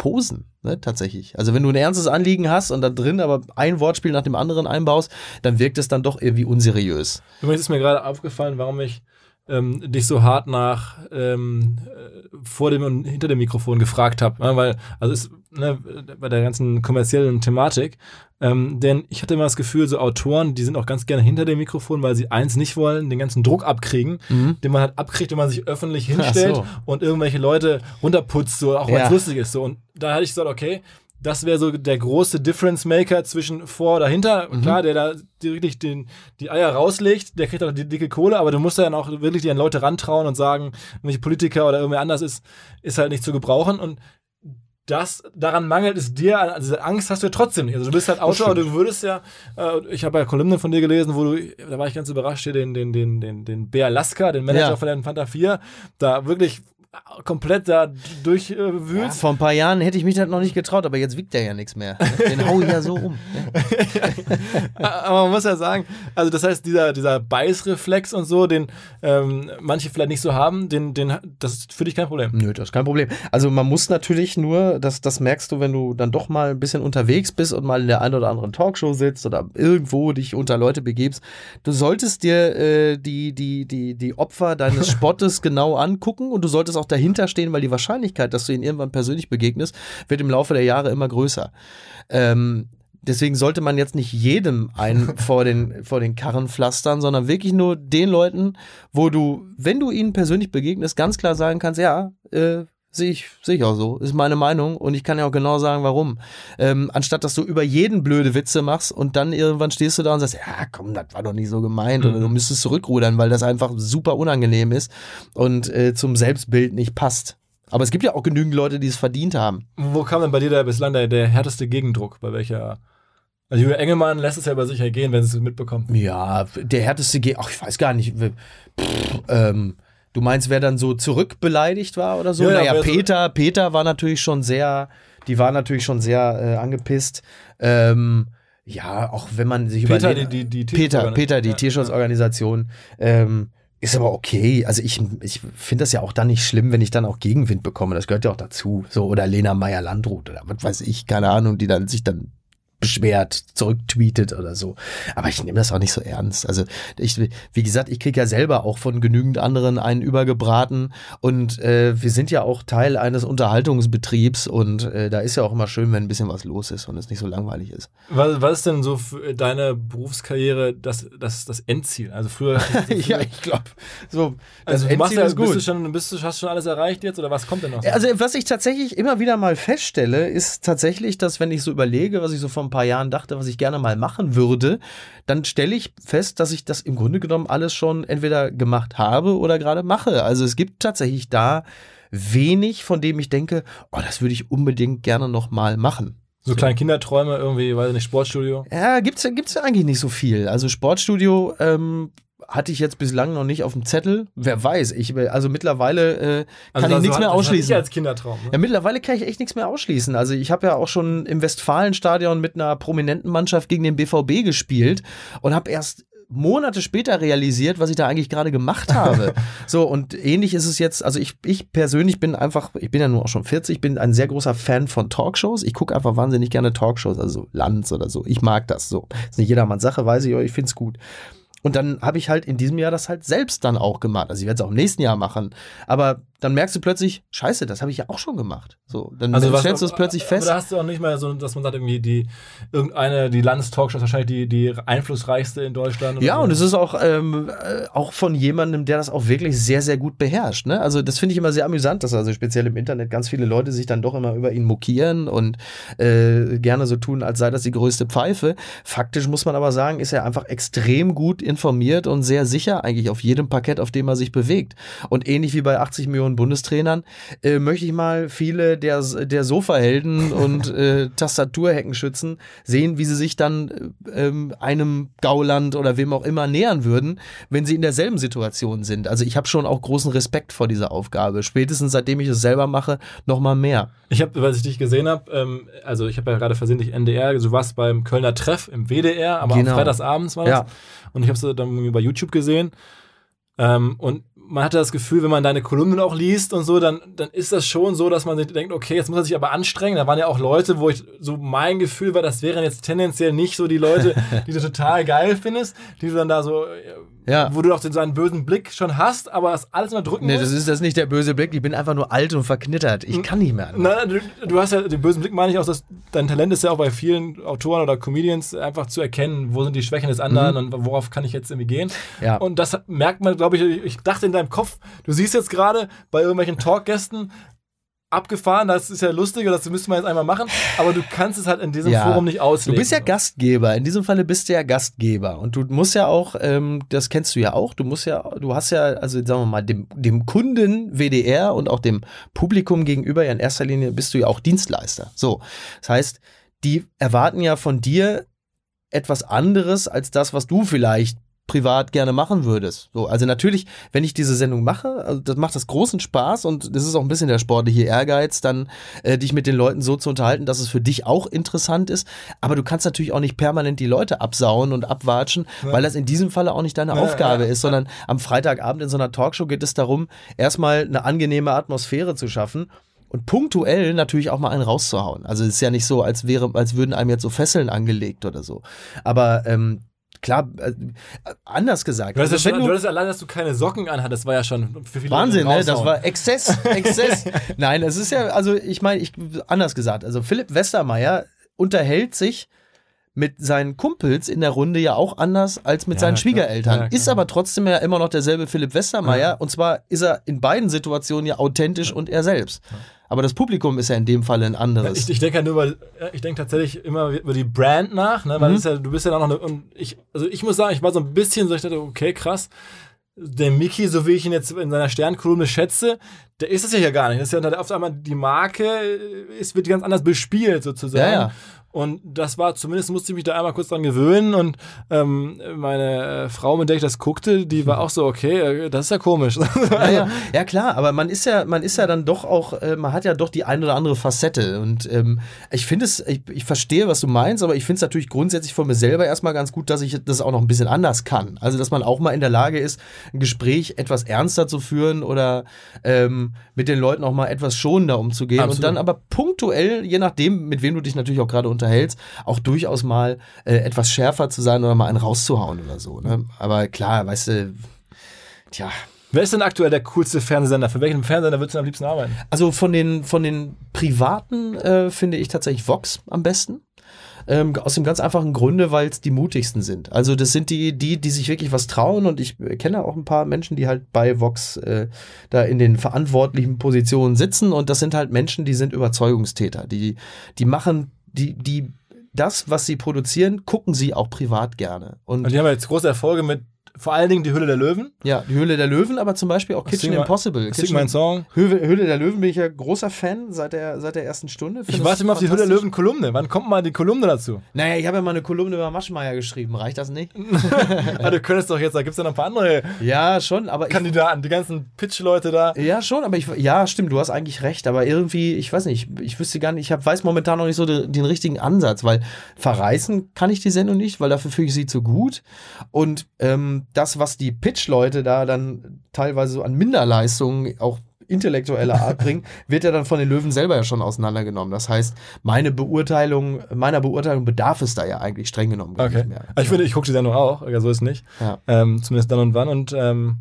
Speaker 2: Posen, ne, tatsächlich. Also wenn du ein ernstes Anliegen hast und da drin aber ein Wortspiel nach dem anderen einbaust, dann wirkt es dann doch irgendwie unseriös.
Speaker 1: Übrigens ist mir gerade aufgefallen, warum ich ähm, dich so hart nach ähm, äh, vor dem und hinter dem Mikrofon gefragt habe. Ja, weil, also ist, ne, bei der ganzen kommerziellen Thematik. Ähm, denn ich hatte immer das Gefühl, so Autoren, die sind auch ganz gerne hinter dem Mikrofon, weil sie eins nicht wollen, den ganzen Druck abkriegen, den man halt abkriegt, wenn man sich öffentlich hinstellt
Speaker 2: so.
Speaker 1: und irgendwelche Leute runterputzt, so auch weil es
Speaker 2: Ja.
Speaker 1: lustig ist. So. Und da hatte ich gesagt, okay, das wäre so der große Difference Maker zwischen vor oder hinter.
Speaker 2: Mhm.
Speaker 1: Klar, der da wirklich den, die Eier rauslegt, der kriegt auch die dicke Kohle, aber du musst ja dann auch wirklich die an Leute rantrauen und sagen, welche Politiker oder irgendwer anders ist, ist halt nicht zu gebrauchen. Und das daran mangelt es dir, also diese Angst hast du ja trotzdem nicht. Also du bist halt Autor, aber du würdest ja, äh, ich habe ja Kolumnen von dir gelesen, wo du, da war ich ganz überrascht, hier den, den, den, den, den Bär Lasker, den Manager
Speaker 2: Ja.
Speaker 1: von der Fanta 4, da wirklich komplett da durchwühlst.
Speaker 2: Ja, vor ein paar Jahren hätte ich mich das noch nicht getraut, aber jetzt wiegt der ja nichts mehr. Den hau ich ja so um.
Speaker 1: Aber man muss ja sagen, also das heißt, dieser, dieser Beißreflex und so, den ähm, manche vielleicht nicht so haben, den, den, das ist für dich kein Problem.
Speaker 2: Nö, das ist kein Problem. Also man muss natürlich nur, das, das merkst du, wenn du dann doch mal ein bisschen unterwegs bist und mal in der einen oder anderen Talkshow sitzt oder irgendwo dich unter Leute begibst. Du solltest dir äh, die, die, die, die Opfer deines Spottes genau angucken und du solltest auch dahinter stehen, weil die Wahrscheinlichkeit, dass du ihnen irgendwann persönlich begegnest, wird im Laufe der Jahre immer größer. Ähm, deswegen sollte man jetzt nicht jedem einen vor den, vor den Karren pflastern, sondern wirklich nur den Leuten, wo du, wenn du ihnen persönlich begegnest, ganz klar sagen kannst, ja, äh, Sehe ich, sehe ich auch so. Ist meine Meinung und ich kann ja auch genau sagen, warum. Ähm, anstatt dass du über jeden blöde Witze machst und dann irgendwann stehst du da und sagst, ja, komm, das war doch nicht so gemeint mhm. oder du müsstest zurückrudern, weil das einfach super unangenehm ist und äh, zum Selbstbild nicht passt. Aber es gibt ja auch genügend Leute, die es verdient haben.
Speaker 1: Wo kam denn bei dir da bislang der, der härteste Gegendruck? Bei welcher also Julia Engelmann lässt es ja bei sich ergehen, wenn sie es mitbekommt.
Speaker 2: Ja, der härteste Gegendruck, ach, ich weiß gar nicht. Pff, ähm, Du meinst, wer dann so zurückbeleidigt war oder so? Ja, naja, ja, Peter, so Peter war natürlich schon sehr, die war natürlich schon sehr äh, angepisst. Ähm, ja, auch wenn man sich
Speaker 1: Peter, überlegt. Die, die,
Speaker 2: die Peter, Peter, die ja, Tierschutzorganisation. Ähm, ist aber okay. Also ich, ich finde das ja auch dann nicht schlimm, wenn ich dann auch Gegenwind bekomme. Das gehört ja auch dazu. So, oder Lena Meyer-Landrut oder was weiß ich, keine Ahnung, die dann sich dann beschwert, zurücktweetet oder so. Aber ich nehme das auch nicht so ernst. Also ich, wie gesagt, ich kriege ja selber auch von genügend anderen einen übergebraten und äh, wir sind ja auch Teil eines Unterhaltungsbetriebs und äh, da ist ja auch immer schön, wenn ein bisschen was los ist und es nicht so langweilig ist.
Speaker 1: Was, was ist denn so für deine Berufskarriere das, das, das Endziel? Also früher.
Speaker 2: ja, ich glaube. So,
Speaker 1: also du machst ja, ist gut. Bist du schon, bist du, hast schon alles erreicht jetzt oder was kommt denn noch?
Speaker 2: So? Also was ich tatsächlich immer wieder mal feststelle, ist tatsächlich, dass wenn ich so überlege, was ich so vom ein paar Jahren dachte, was ich gerne mal machen würde, dann stelle ich fest, dass ich das im Grunde genommen alles schon entweder gemacht habe oder gerade mache. Also es gibt tatsächlich da wenig, von dem ich denke, oh, das würde ich unbedingt gerne noch mal machen.
Speaker 1: So, kleine Kinderträume irgendwie, weiß ich nicht, Sportstudio?
Speaker 2: Ja, gibt's, gibt's eigentlich nicht so viel. Also Sportstudio ähm, hatte ich jetzt bislang noch nicht auf dem Zettel. Wer weiß, ich also mittlerweile äh, kann also ich nichts mehr ausschließen.
Speaker 1: als Kindertraum. Ne?
Speaker 2: Ja, mittlerweile kann ich echt nichts mehr ausschließen. Also ich habe ja auch schon im Westfalenstadion mit einer prominenten Mannschaft gegen den BVB gespielt und habe erst Monate später realisiert, was ich da eigentlich gerade gemacht habe. so, und ähnlich ist es jetzt, also ich, ich persönlich bin einfach, ich bin ja nur auch schon 40, bin ein sehr großer Fan von Talkshows. Ich gucke einfach wahnsinnig gerne Talkshows, also Lanz oder so. Ich mag das so. Ist nicht jedermanns Sache, weiß ich, aber ich finde es gut. Und dann habe ich halt in diesem Jahr das halt selbst dann auch gemacht. Also ich werde es auch im nächsten Jahr machen. Aber dann merkst du plötzlich, scheiße, das habe ich ja auch schon gemacht. So, dann
Speaker 1: also stellst du es plötzlich fest. Aber da hast du auch nicht mehr so, dass man sagt, irgendwie die, irgendeine, die Landestalkshow ist wahrscheinlich die, die einflussreichste in Deutschland.
Speaker 2: Ja, so. und es ist auch, ähm, äh, auch von jemandem, der das auch wirklich sehr, sehr gut beherrscht. Ne? Also das finde ich immer sehr amüsant, dass also speziell im Internet ganz viele Leute sich dann doch immer über ihn mokieren und äh, gerne so tun, als sei das die größte Pfeife. Faktisch muss man aber sagen, ist er einfach extrem gut informiert und sehr sicher eigentlich auf jedem Parkett, auf dem er sich bewegt. Und ähnlich wie bei 80 Millionen von Bundestrainern, äh, möchte ich mal viele der, der Sofahelden und äh, Tastaturheckenschützen sehen, wie sie sich dann äh, ähm, einem Gauland oder wem auch immer nähern würden, wenn sie in derselben Situation sind. Also ich habe schon auch großen Respekt vor dieser Aufgabe. Spätestens seitdem ich es selber mache, noch mal mehr.
Speaker 1: Ich habe, was ich dich gesehen habe, ähm, also ich habe ja gerade versehentlich NDR, du warst beim Kölner Treff im WDR, aber genau. am Freitagsabends war das. Ja. Und ich habe es dann bei YouTube gesehen. Ähm, und man hatte das Gefühl, wenn man deine Kolumnen auch liest und so, dann, dann ist das schon so, dass man sich denkt, okay, jetzt muss er sich aber anstrengen. Da waren ja auch Leute, wo ich so mein Gefühl war, das wären jetzt tendenziell nicht so die Leute, die du total geil findest, die du dann da so ja. Wo du auch so einen bösen Blick schon hast, aber das alles mal drücken
Speaker 2: nee, musst. Nee, das ist das nicht der böse Blick. Ich bin einfach nur alt und verknittert. Ich kann nicht mehr.
Speaker 1: Nein, du, du, hast ja den bösen Blick, meine ich auch, dass dein Talent ist ja auch bei vielen Autoren oder Comedians einfach zu erkennen, wo sind die Schwächen des anderen mhm. und worauf kann ich jetzt irgendwie gehen. Ja. Und das merkt man, glaube ich, ich dachte in deinem Kopf, du siehst jetzt gerade bei irgendwelchen Talkgästen, abgefahren, das ist ja lustig, das müsste man jetzt einmal machen, aber du kannst es halt in diesem ja, Forum nicht auslegen.
Speaker 2: Du bist ja Gastgeber, in diesem Falle bist du ja Gastgeber und du musst ja auch, ähm, das kennst du ja auch, du musst ja, du hast ja, also sagen wir mal, dem, dem Kunden WDR und auch dem Publikum gegenüber ja in erster Linie bist du ja auch Dienstleister. So, das heißt, die erwarten ja von dir etwas anderes als das, was du vielleicht privat gerne machen würdest. So, also natürlich, wenn ich diese Sendung mache, also das macht das großen Spaß und das ist auch ein bisschen der sportliche Ehrgeiz, dann äh, dich mit den Leuten so zu unterhalten, dass es für dich auch interessant ist. Aber du kannst natürlich auch nicht permanent die Leute absauen und abwatschen, ja. weil das in diesem Falle auch nicht deine ja, Aufgabe ja, ist, sondern am Freitagabend in so einer Talkshow geht es darum, erstmal eine angenehme Atmosphäre zu schaffen und punktuell natürlich auch mal einen rauszuhauen. Also es ist ja nicht so, als wäre, als würden einem jetzt so Fesseln angelegt oder so. Aber ähm, klar, äh, anders gesagt.
Speaker 1: Du hast, also, du, hattest allein, dass du keine Socken anhattest, das war ja schon
Speaker 2: für viele Wahnsinn, ne? Das war Exzess, Exzess. Nein, es ist ja, also ich meine, ich anders gesagt, also Philipp Westermeier unterhält sich mit seinen Kumpels in der Runde ja auch anders als mit
Speaker 1: Ja,
Speaker 2: seinen
Speaker 1: klar.
Speaker 2: Schwiegereltern.
Speaker 1: Ja,
Speaker 2: ist aber trotzdem ja immer noch derselbe Philipp Westermeier.
Speaker 1: Ja.
Speaker 2: Und zwar ist er in beiden Situationen ja authentisch und er selbst. Aber das Publikum ist ja in dem Fall ein anderes.
Speaker 1: Ich, ich denke ja nur über, ich denke tatsächlich immer über die Brand nach, ne? weil
Speaker 2: Mhm.
Speaker 1: ja, du bist ja auch noch eine, ich, also ich muss sagen, ich war so ein bisschen so, ich dachte, okay, krass. Der Mickey, so wie ich ihn jetzt in seiner Sternkolumne schätze, der ist es ja hier gar nicht. Das ist ja dann auf einmal die Marke, es wird ganz anders bespielt sozusagen.
Speaker 2: Ja, ja.
Speaker 1: Und das war, zumindest musste ich mich da einmal kurz dran gewöhnen und ähm, meine äh, Frau, mit der ich das guckte, die war auch so, okay, äh, das ist ja komisch.
Speaker 2: Ja, ja. ja klar, aber man ist ja, man ist ja dann doch auch, äh, man hat ja doch die ein oder andere Facette. Und ähm, ich finde es, ich, ich verstehe, was du meinst, aber ich finde es natürlich grundsätzlich von mir selber erstmal ganz gut, dass ich das auch noch ein bisschen anders kann. Also, dass man auch mal in der Lage ist, ein Gespräch etwas ernster zu führen oder ähm, mit den Leuten auch mal etwas schonender umzugehen.
Speaker 1: Absolut.
Speaker 2: Und dann aber punktuell, je nachdem, mit wem du dich natürlich auch gerade unterhältst, auch durchaus mal äh, etwas schärfer zu sein oder mal einen rauszuhauen oder so. Ne? Aber klar, weißt du, tja.
Speaker 1: Wer ist denn aktuell der coolste Fernsehsender? Für welchen Fernsehsender würdest du am liebsten arbeiten?
Speaker 2: Also von den, von den privaten äh, finde ich tatsächlich Vox am besten. Ähm, aus dem ganz einfachen Grunde, weil es die mutigsten sind. Also das sind die, die, die sich wirklich was trauen und ich kenne auch ein paar Menschen, die halt bei Vox äh, da in den verantwortlichen Positionen sitzen und das sind halt Menschen, die sind Überzeugungstäter. Die, die machen, die, die das, was sie produzieren, gucken sie auch privat gerne. Und
Speaker 1: Und die haben jetzt große Erfolge mit vor allen Dingen die Hülle der Löwen.
Speaker 2: ja, die Höhle der Löwen, aber zum Beispiel auch Kitchen
Speaker 1: Sing
Speaker 2: Impossible.
Speaker 1: Sing
Speaker 2: Kitchen,
Speaker 1: mein Song.
Speaker 2: Höhle, Höhle der Löwen bin ich ja großer Fan seit der, seit der ersten Stunde. Find
Speaker 1: Ich warte immer auf die Hülle der
Speaker 2: fantastisch.
Speaker 1: Löwen Kolumne. Wann kommt mal die Kolumne dazu?
Speaker 2: Naja, ich habe ja mal eine Kolumne über Maschmeyer geschrieben. Reicht das nicht?
Speaker 1: ah, du könntest doch jetzt, da gibt es ja noch ein paar andere
Speaker 2: Ja, schon, aber ich,
Speaker 1: Kandidaten, die ganzen Pitch-Leute da.
Speaker 2: ja, schon, aber ich, ja, stimmt, du hast eigentlich recht, aber irgendwie, ich weiß nicht, ich wüsste gar nicht, ich hab, weiß momentan noch nicht so den, den richtigen Ansatz, weil verreißen kann ich die Sendung nicht, weil dafür fühle ich sie zu gut und ähm, das, was die Pitch-Leute da dann teilweise so an Minderleistungen auch intellektueller Art bringen, wird ja dann von den Löwen selber ja schon auseinandergenommen. Das heißt, meine Beurteilung, meiner Beurteilung bedarf es da ja eigentlich streng genommen gar
Speaker 1: Okay.
Speaker 2: nicht mehr.
Speaker 1: Also ich finde, ich gucke die Sendung auch, so ist nicht.
Speaker 2: Ja.
Speaker 1: Ähm, zumindest dann und wann. Und ähm,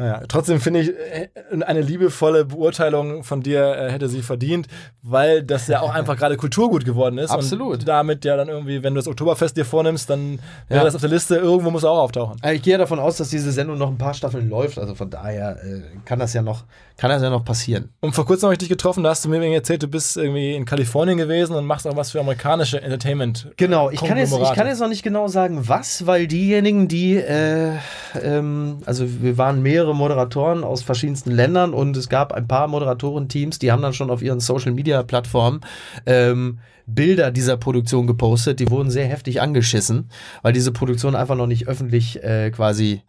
Speaker 1: naja, trotzdem finde ich, äh, eine liebevolle Beurteilung von dir äh, hätte sie verdient, weil das ja auch einfach gerade Kulturgut geworden ist.
Speaker 2: Absolut.
Speaker 1: Und damit ja dann irgendwie, wenn du das Oktoberfest dir vornimmst, dann wäre
Speaker 2: Ja.
Speaker 1: das auf der Liste, irgendwo muss auch auftauchen.
Speaker 2: Äh, Ich gehe ja davon aus, dass diese Sendung noch ein paar Staffeln läuft. Also von daher äh, kann das ja noch, kann das ja noch passieren.
Speaker 1: Und vor kurzem habe ich dich getroffen, da hast du mir erzählt, du bist irgendwie in Kalifornien gewesen und machst auch was für amerikanische Entertainment.
Speaker 2: Genau, ich kann, jetzt, ich kann jetzt noch nicht genau sagen, was, weil diejenigen, die, äh, ähm, also wir waren mehrere Moderatoren aus verschiedensten Ländern und es gab ein paar Moderatorenteams, die haben dann schon auf ihren Social-Media-Plattformen ähm, Bilder dieser Produktion gepostet. Die wurden sehr heftig angeschissen, weil diese Produktion einfach noch nicht öffentlich äh, quasi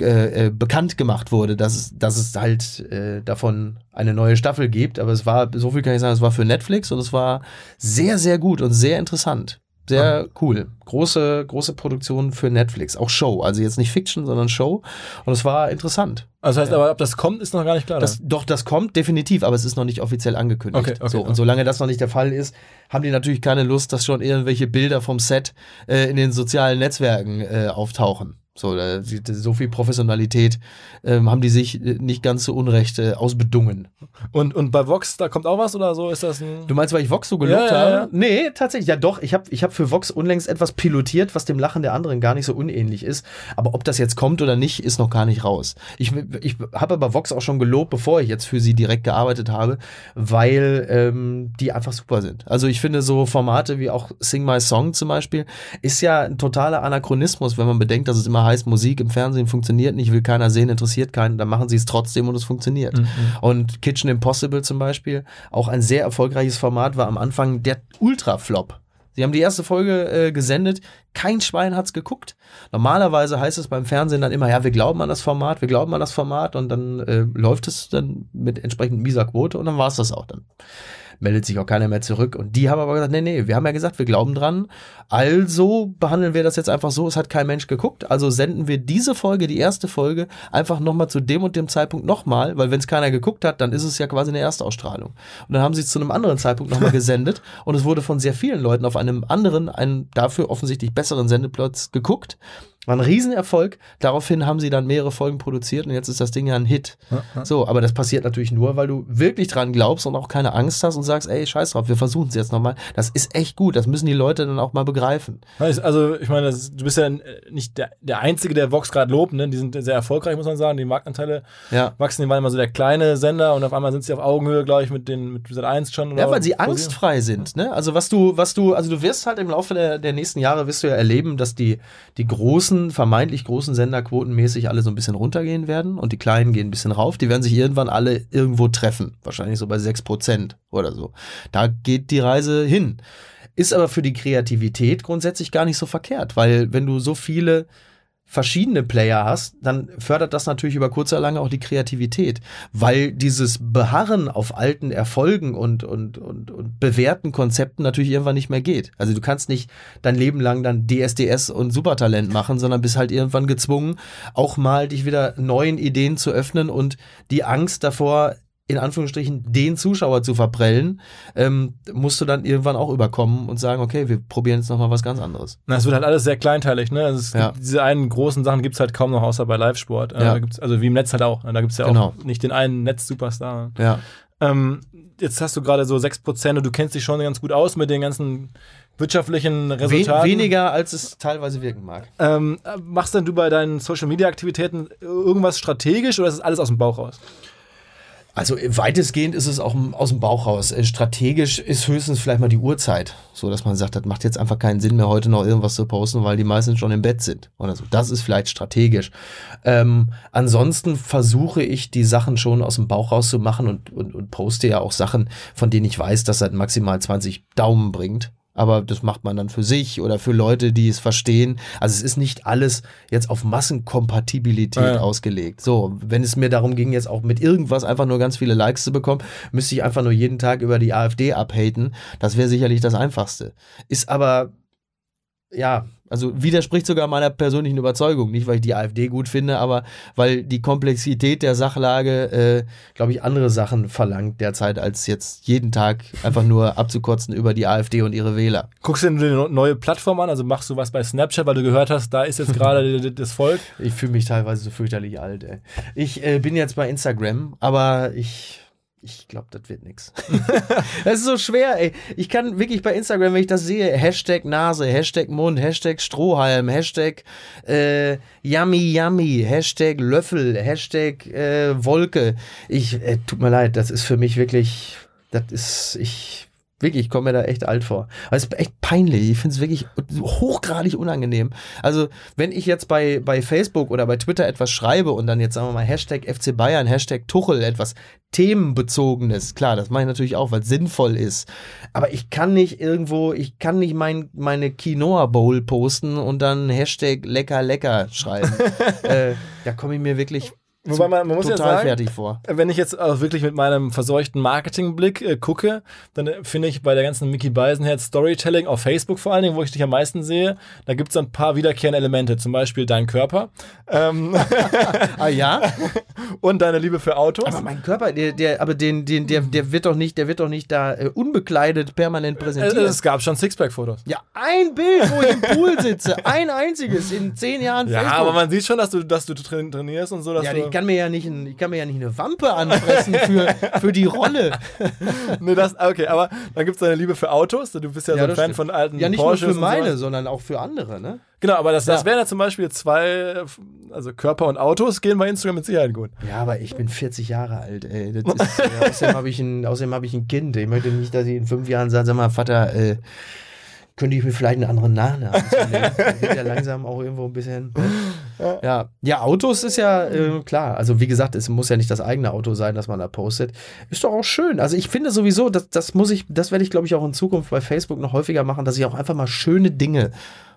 Speaker 2: äh, äh, bekannt gemacht wurde, dass es, dass es halt äh, davon eine neue Staffel gibt. Aber es war, so viel kann ich sagen, es war für Netflix und es war sehr, sehr gut und sehr interessant. Sehr cool. Große, große Produktion für Netflix. Auch Show. Also jetzt nicht Fiction, sondern Show. Und es war interessant.
Speaker 1: Also das heißt aber, ob das kommt, ist noch gar nicht klar.
Speaker 2: Das, doch, das kommt definitiv, aber es ist noch nicht offiziell angekündigt.
Speaker 1: Okay, okay,
Speaker 2: so,
Speaker 1: okay.
Speaker 2: und solange das noch nicht der Fall ist, haben die natürlich keine Lust, dass schon irgendwelche Bilder vom Set äh, in den sozialen Netzwerken äh, auftauchen. So, so viel Professionalität ähm, haben die sich äh, nicht ganz so unrecht äh, ausbedungen.
Speaker 1: und, und bei Vox, da kommt auch was oder so? Ist das ein.
Speaker 2: Du meinst, weil ich Vox so gelobt
Speaker 1: Ja, ja,
Speaker 2: habe?
Speaker 1: ja.
Speaker 2: Nee, tatsächlich. Ja, doch. Ich habe ich hab für Vox unlängst etwas pilotiert, was dem Lachen der anderen gar nicht so unähnlich ist. Aber ob das jetzt kommt oder nicht, ist noch gar nicht raus. Ich, ich habe aber Vox auch schon gelobt, bevor ich jetzt für sie direkt gearbeitet habe, weil ähm, die einfach super sind. Also ich finde so Formate wie auch Sing My Song zum Beispiel ist ja ein totaler Anachronismus, wenn man bedenkt, dass es immer heißt, Musik im Fernsehen funktioniert nicht, will keiner sehen, interessiert keinen, dann machen sie es trotzdem und es funktioniert.
Speaker 1: Mhm.
Speaker 2: Und Kitchen Impossible zum Beispiel, auch ein sehr erfolgreiches Format, war am Anfang der Ultra-Flop. Sie haben die erste Folge äh, gesendet, kein Schwein hat's geguckt. Normalerweise heißt es beim Fernsehen dann immer, ja, wir glauben an das Format, wir glauben an das Format und dann äh, läuft es dann mit entsprechend mieser Quote und dann war's das auch dann. Meldet sich auch keiner mehr zurück. Und die haben aber gesagt, nee, nee, wir haben ja gesagt, wir glauben dran. Also behandeln wir das jetzt einfach so, es hat kein Mensch geguckt. Also senden wir diese Folge, die erste Folge, einfach nochmal zu dem und dem Zeitpunkt nochmal, weil wenn es keiner geguckt hat, dann ist es ja quasi eine Erstausstrahlung. Und dann haben sie es zu einem anderen Zeitpunkt nochmal gesendet und es wurde von sehr vielen Leuten auf einem anderen, einen dafür offensichtlich besseren Sendeplatz geguckt. War ein Riesenerfolg. Daraufhin haben sie dann mehrere Folgen produziert und jetzt ist das Ding ja ein Hit. So, aber das passiert natürlich nur, weil du wirklich dran glaubst und auch keine Angst hast und sagst, ey, scheiß drauf, wir versuchen es jetzt nochmal. Das ist echt gut. Das müssen die Leute dann auch mal begreifen.
Speaker 1: Also, ich meine, du bist ja nicht der, der Einzige, der Vox gerade lobt. Ne? Die sind sehr erfolgreich, muss man sagen. Die Marktanteile
Speaker 2: Ja.
Speaker 1: wachsen. Die waren immer so der kleine Sender und auf einmal sind sie auf Augenhöhe, glaube ich, mit den mit Sat 1 schon.
Speaker 2: Ja, weil sie angstfrei sind. Ne? Also was du, was du, also du wirst halt im Laufe der, der nächsten Jahre wirst du ja erleben, dass die, die großen, vermeintlich großen Sender quotenmäßig alle so ein bisschen runtergehen werden und die kleinen gehen ein bisschen rauf. Die werden sich irgendwann alle irgendwo treffen. Wahrscheinlich so bei 6% oder so. Da geht die Reise hin. Ist aber für die Kreativität grundsätzlich gar nicht so verkehrt, weil wenn du so viele verschiedene Player hast, dann fördert das natürlich über kurz oder lange auch die Kreativität, weil dieses Beharren auf alten Erfolgen und, und, und, und bewährten Konzepten natürlich irgendwann nicht mehr geht. Also du kannst nicht dein Leben lang dann DSDS und Supertalent machen, sondern bist halt irgendwann gezwungen, auch mal dich wieder neuen Ideen zu öffnen und die Angst davor, in Anführungsstrichen den Zuschauer zu verprellen, ähm, musst du dann irgendwann auch überkommen und sagen, okay, wir probieren jetzt nochmal was ganz anderes.
Speaker 1: Na, es wird halt alles sehr kleinteilig, ne? Also
Speaker 2: Ja.
Speaker 1: gibt, diese einen großen Sachen gibt es halt kaum noch, außer bei Live-Sport. Äh,
Speaker 2: Ja.
Speaker 1: also wie im Netz halt auch. Da gibt es ja
Speaker 2: Genau.
Speaker 1: auch nicht den einen Netz-Superstar.
Speaker 2: Ja.
Speaker 1: Ähm, jetzt hast du gerade so 6% und du kennst dich schon ganz gut aus mit den ganzen wirtschaftlichen
Speaker 2: Wen,
Speaker 1: Resultaten.
Speaker 2: weniger, als es teilweise wirken mag.
Speaker 1: Ähm, äh, machst denn du bei deinen Social-Media-Aktivitäten irgendwas strategisch oder ist es alles aus dem Bauch raus?
Speaker 2: Also weitestgehend ist es auch aus dem Bauch raus. Äh, Strategisch ist höchstens vielleicht mal die Uhrzeit, so dass man sagt, das macht jetzt einfach keinen Sinn mehr, heute noch irgendwas zu posten, weil die meisten schon im Bett sind oder so. Das ist vielleicht strategisch. Ähm, ansonsten versuche ich die Sachen schon aus dem Bauch raus zu machen und, und, und poste ja auch Sachen, von denen ich weiß, dass das maximal 20 Daumen bringt. Aber das macht man dann für sich oder für Leute, die es verstehen. Also es ist nicht alles jetzt auf Massenkompatibilität
Speaker 1: Ja,
Speaker 2: ausgelegt. So, wenn es mir darum ging, jetzt auch mit irgendwas einfach nur ganz viele Likes zu bekommen, müsste ich einfach nur jeden Tag über die AfD abhaten. Das wäre sicherlich das Einfachste. Ist aber, ja, also widerspricht sogar meiner persönlichen Überzeugung. Nicht, weil ich die AfD gut finde, aber weil die Komplexität der Sachlage, äh, glaube ich, andere Sachen verlangt derzeit, als jetzt jeden Tag einfach nur abzukotzen über die AfD und ihre Wähler.
Speaker 1: Guckst du dir eine neue Plattform an? Also machst du was bei Snapchat, weil du gehört hast, da ist jetzt gerade das Volk.
Speaker 2: Ich fühle mich teilweise so fürchterlich alt, ey. Ich äh, bin jetzt bei Instagram, aber ich. Ich glaube, das wird nix. das ist so schwer, ey. Ich kann wirklich bei Instagram, wenn ich das sehe, Hashtag Nase, Hashtag Mund, Hashtag Strohhalm, Hashtag äh, Yummy Yummy, Hashtag Löffel, Hashtag äh, Wolke. Ich, äh, tut mir leid, das ist für mich wirklich, das ist, ich, wirklich, ich komme mir da echt alt vor. Aber es ist echt peinlich. Ich finde es wirklich hochgradig unangenehm. Also, wenn ich jetzt bei, bei Facebook oder bei Twitter etwas schreibe und dann jetzt sagen wir mal Hashtag FC Bayern, Hashtag Tuchel, etwas themenbezogenes, klar, das mache ich natürlich auch, weil es sinnvoll ist. Aber ich kann nicht irgendwo, ich kann nicht mein, meine Quinoa Bowl posten und dann Hashtag lecker lecker schreiben. äh, da komme ich mir wirklich
Speaker 1: Wobei man, man muss ja
Speaker 2: total
Speaker 1: sagen,
Speaker 2: fertig vor.
Speaker 1: wenn ich jetzt auch wirklich mit meinem verseuchten Marketingblick äh, gucke, dann äh, finde ich bei der ganzen Mickey Beisenherz Storytelling auf Facebook vor allen Dingen, wo ich dich am meisten sehe, da gibt es ein paar wiederkehrende Elemente, zum Beispiel dein Körper ähm,
Speaker 2: Ah ja?
Speaker 1: und deine Liebe für Autos.
Speaker 2: Aber mein Körper, der, der, aber den, den, der, der wird doch nicht, der wird doch nicht da äh, unbekleidet permanent
Speaker 1: Äh,
Speaker 2: präsentiert.
Speaker 1: es gab schon Sixpack-Fotos.
Speaker 2: ja, ein Bild, wo ich im Pool sitze, ein einziges in zehn Jahren
Speaker 1: Ja,
Speaker 2: Facebook.
Speaker 1: aber man sieht schon, dass du, dass du train- trainierst und so, dass
Speaker 2: ja,
Speaker 1: du.
Speaker 2: Ich kann mir ja nicht, ein, ich kann mir ja nicht eine Wampe anfressen für, für die Rolle.
Speaker 1: nee, das, okay, aber dann gibt es deine Liebe für Autos. Du bist ja, so ein
Speaker 2: das
Speaker 1: Fan
Speaker 2: stimmt.
Speaker 1: von alten
Speaker 2: Ja, nicht
Speaker 1: Porsches
Speaker 2: nur für meine,
Speaker 1: sowas.
Speaker 2: sondern auch für andere, ne?
Speaker 1: Genau, aber das, das
Speaker 2: Ja.
Speaker 1: wären ja zum Beispiel zwei, also Körper und Autos gehen bei Instagram mit Sicherheit gut.
Speaker 2: Ja, aber ich bin 40 Jahre alt, ey. Das ist, ja, außerdem habe ich, ein- außerdem hab ich ein Kind. Ich möchte nicht, dass ich in fünf Jahren sage, sag mal, Vater, äh, könnte ich mir vielleicht einen anderen Nachnamen? Das wird ja langsam auch irgendwo ein bisschen. Ne? Ja. ja, Autos ist ja äh, klar. Also wie gesagt, es muss ja nicht das eigene Auto sein, das man da postet. Ist doch auch schön. Also ich finde sowieso, das, das muss ich, das werde ich, glaube ich, auch in Zukunft bei Facebook noch häufiger machen, dass ich auch einfach mal schöne Dinge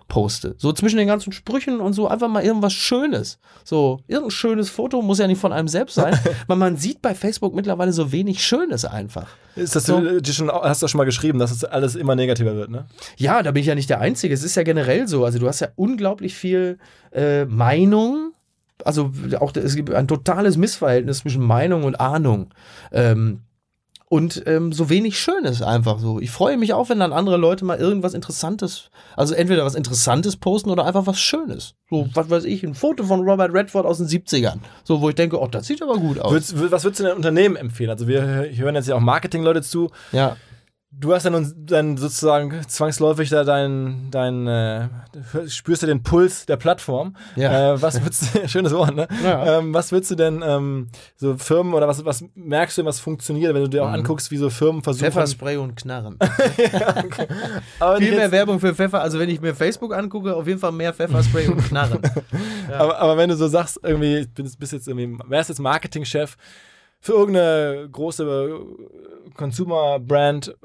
Speaker 2: poste. So zwischen den ganzen Sprüchen und so einfach mal irgendwas Schönes. So, irgendein schönes Foto muss ja nicht von einem selbst sein, weil man sieht bei Facebook mittlerweile so wenig Schönes einfach.
Speaker 1: Ist das
Speaker 2: So.
Speaker 1: du, dir schon, hast du schon mal geschrieben, dass es alles immer negativer wird, ne?
Speaker 2: Ja, da bin ich ja nicht der Einzige. Es ist ja generell so. Also du hast ja unglaublich viel äh, Meinung. Also auch es gibt ein totales Missverhältnis zwischen Meinung und Ahnung. Ähm, und ähm, so wenig Schönes einfach so. Ich freue mich auch, wenn dann andere Leute mal irgendwas Interessantes, also entweder was Interessantes posten oder einfach was Schönes. So, was weiß ich, ein Foto von Robert Redford aus den 70ern. So, wo ich denke, oh, das sieht aber gut aus.
Speaker 1: Würdest, was würdest du denn Unternehmen empfehlen? Also wir hören jetzt ja auch Marketing-Leute zu.
Speaker 2: ja.
Speaker 1: Du hast dann, dann sozusagen zwangsläufig da dein, dein äh, spürst du den Puls der Plattform.
Speaker 2: Ja.
Speaker 1: Äh, was würdest du, schönes Wort, ne?
Speaker 2: Ja.
Speaker 1: Ähm, was würdest du denn ähm, so Firmen oder was, was merkst du, was funktioniert, wenn du dir auch
Speaker 2: Mhm.
Speaker 1: anguckst, wie so Firmen versuchen.
Speaker 2: Pfefferspray und Knarren.
Speaker 1: aber,
Speaker 2: Viel
Speaker 1: nicht
Speaker 2: mehr Werbung für Pfeffer, also wenn ich mir Facebook angucke, auf jeden Fall mehr Pfefferspray und Knarren.
Speaker 1: aber, aber wenn du so sagst, irgendwie, bist jetzt irgendwie, wärst jetzt Marketingchef für irgendeine große äh, Consumer-Brand,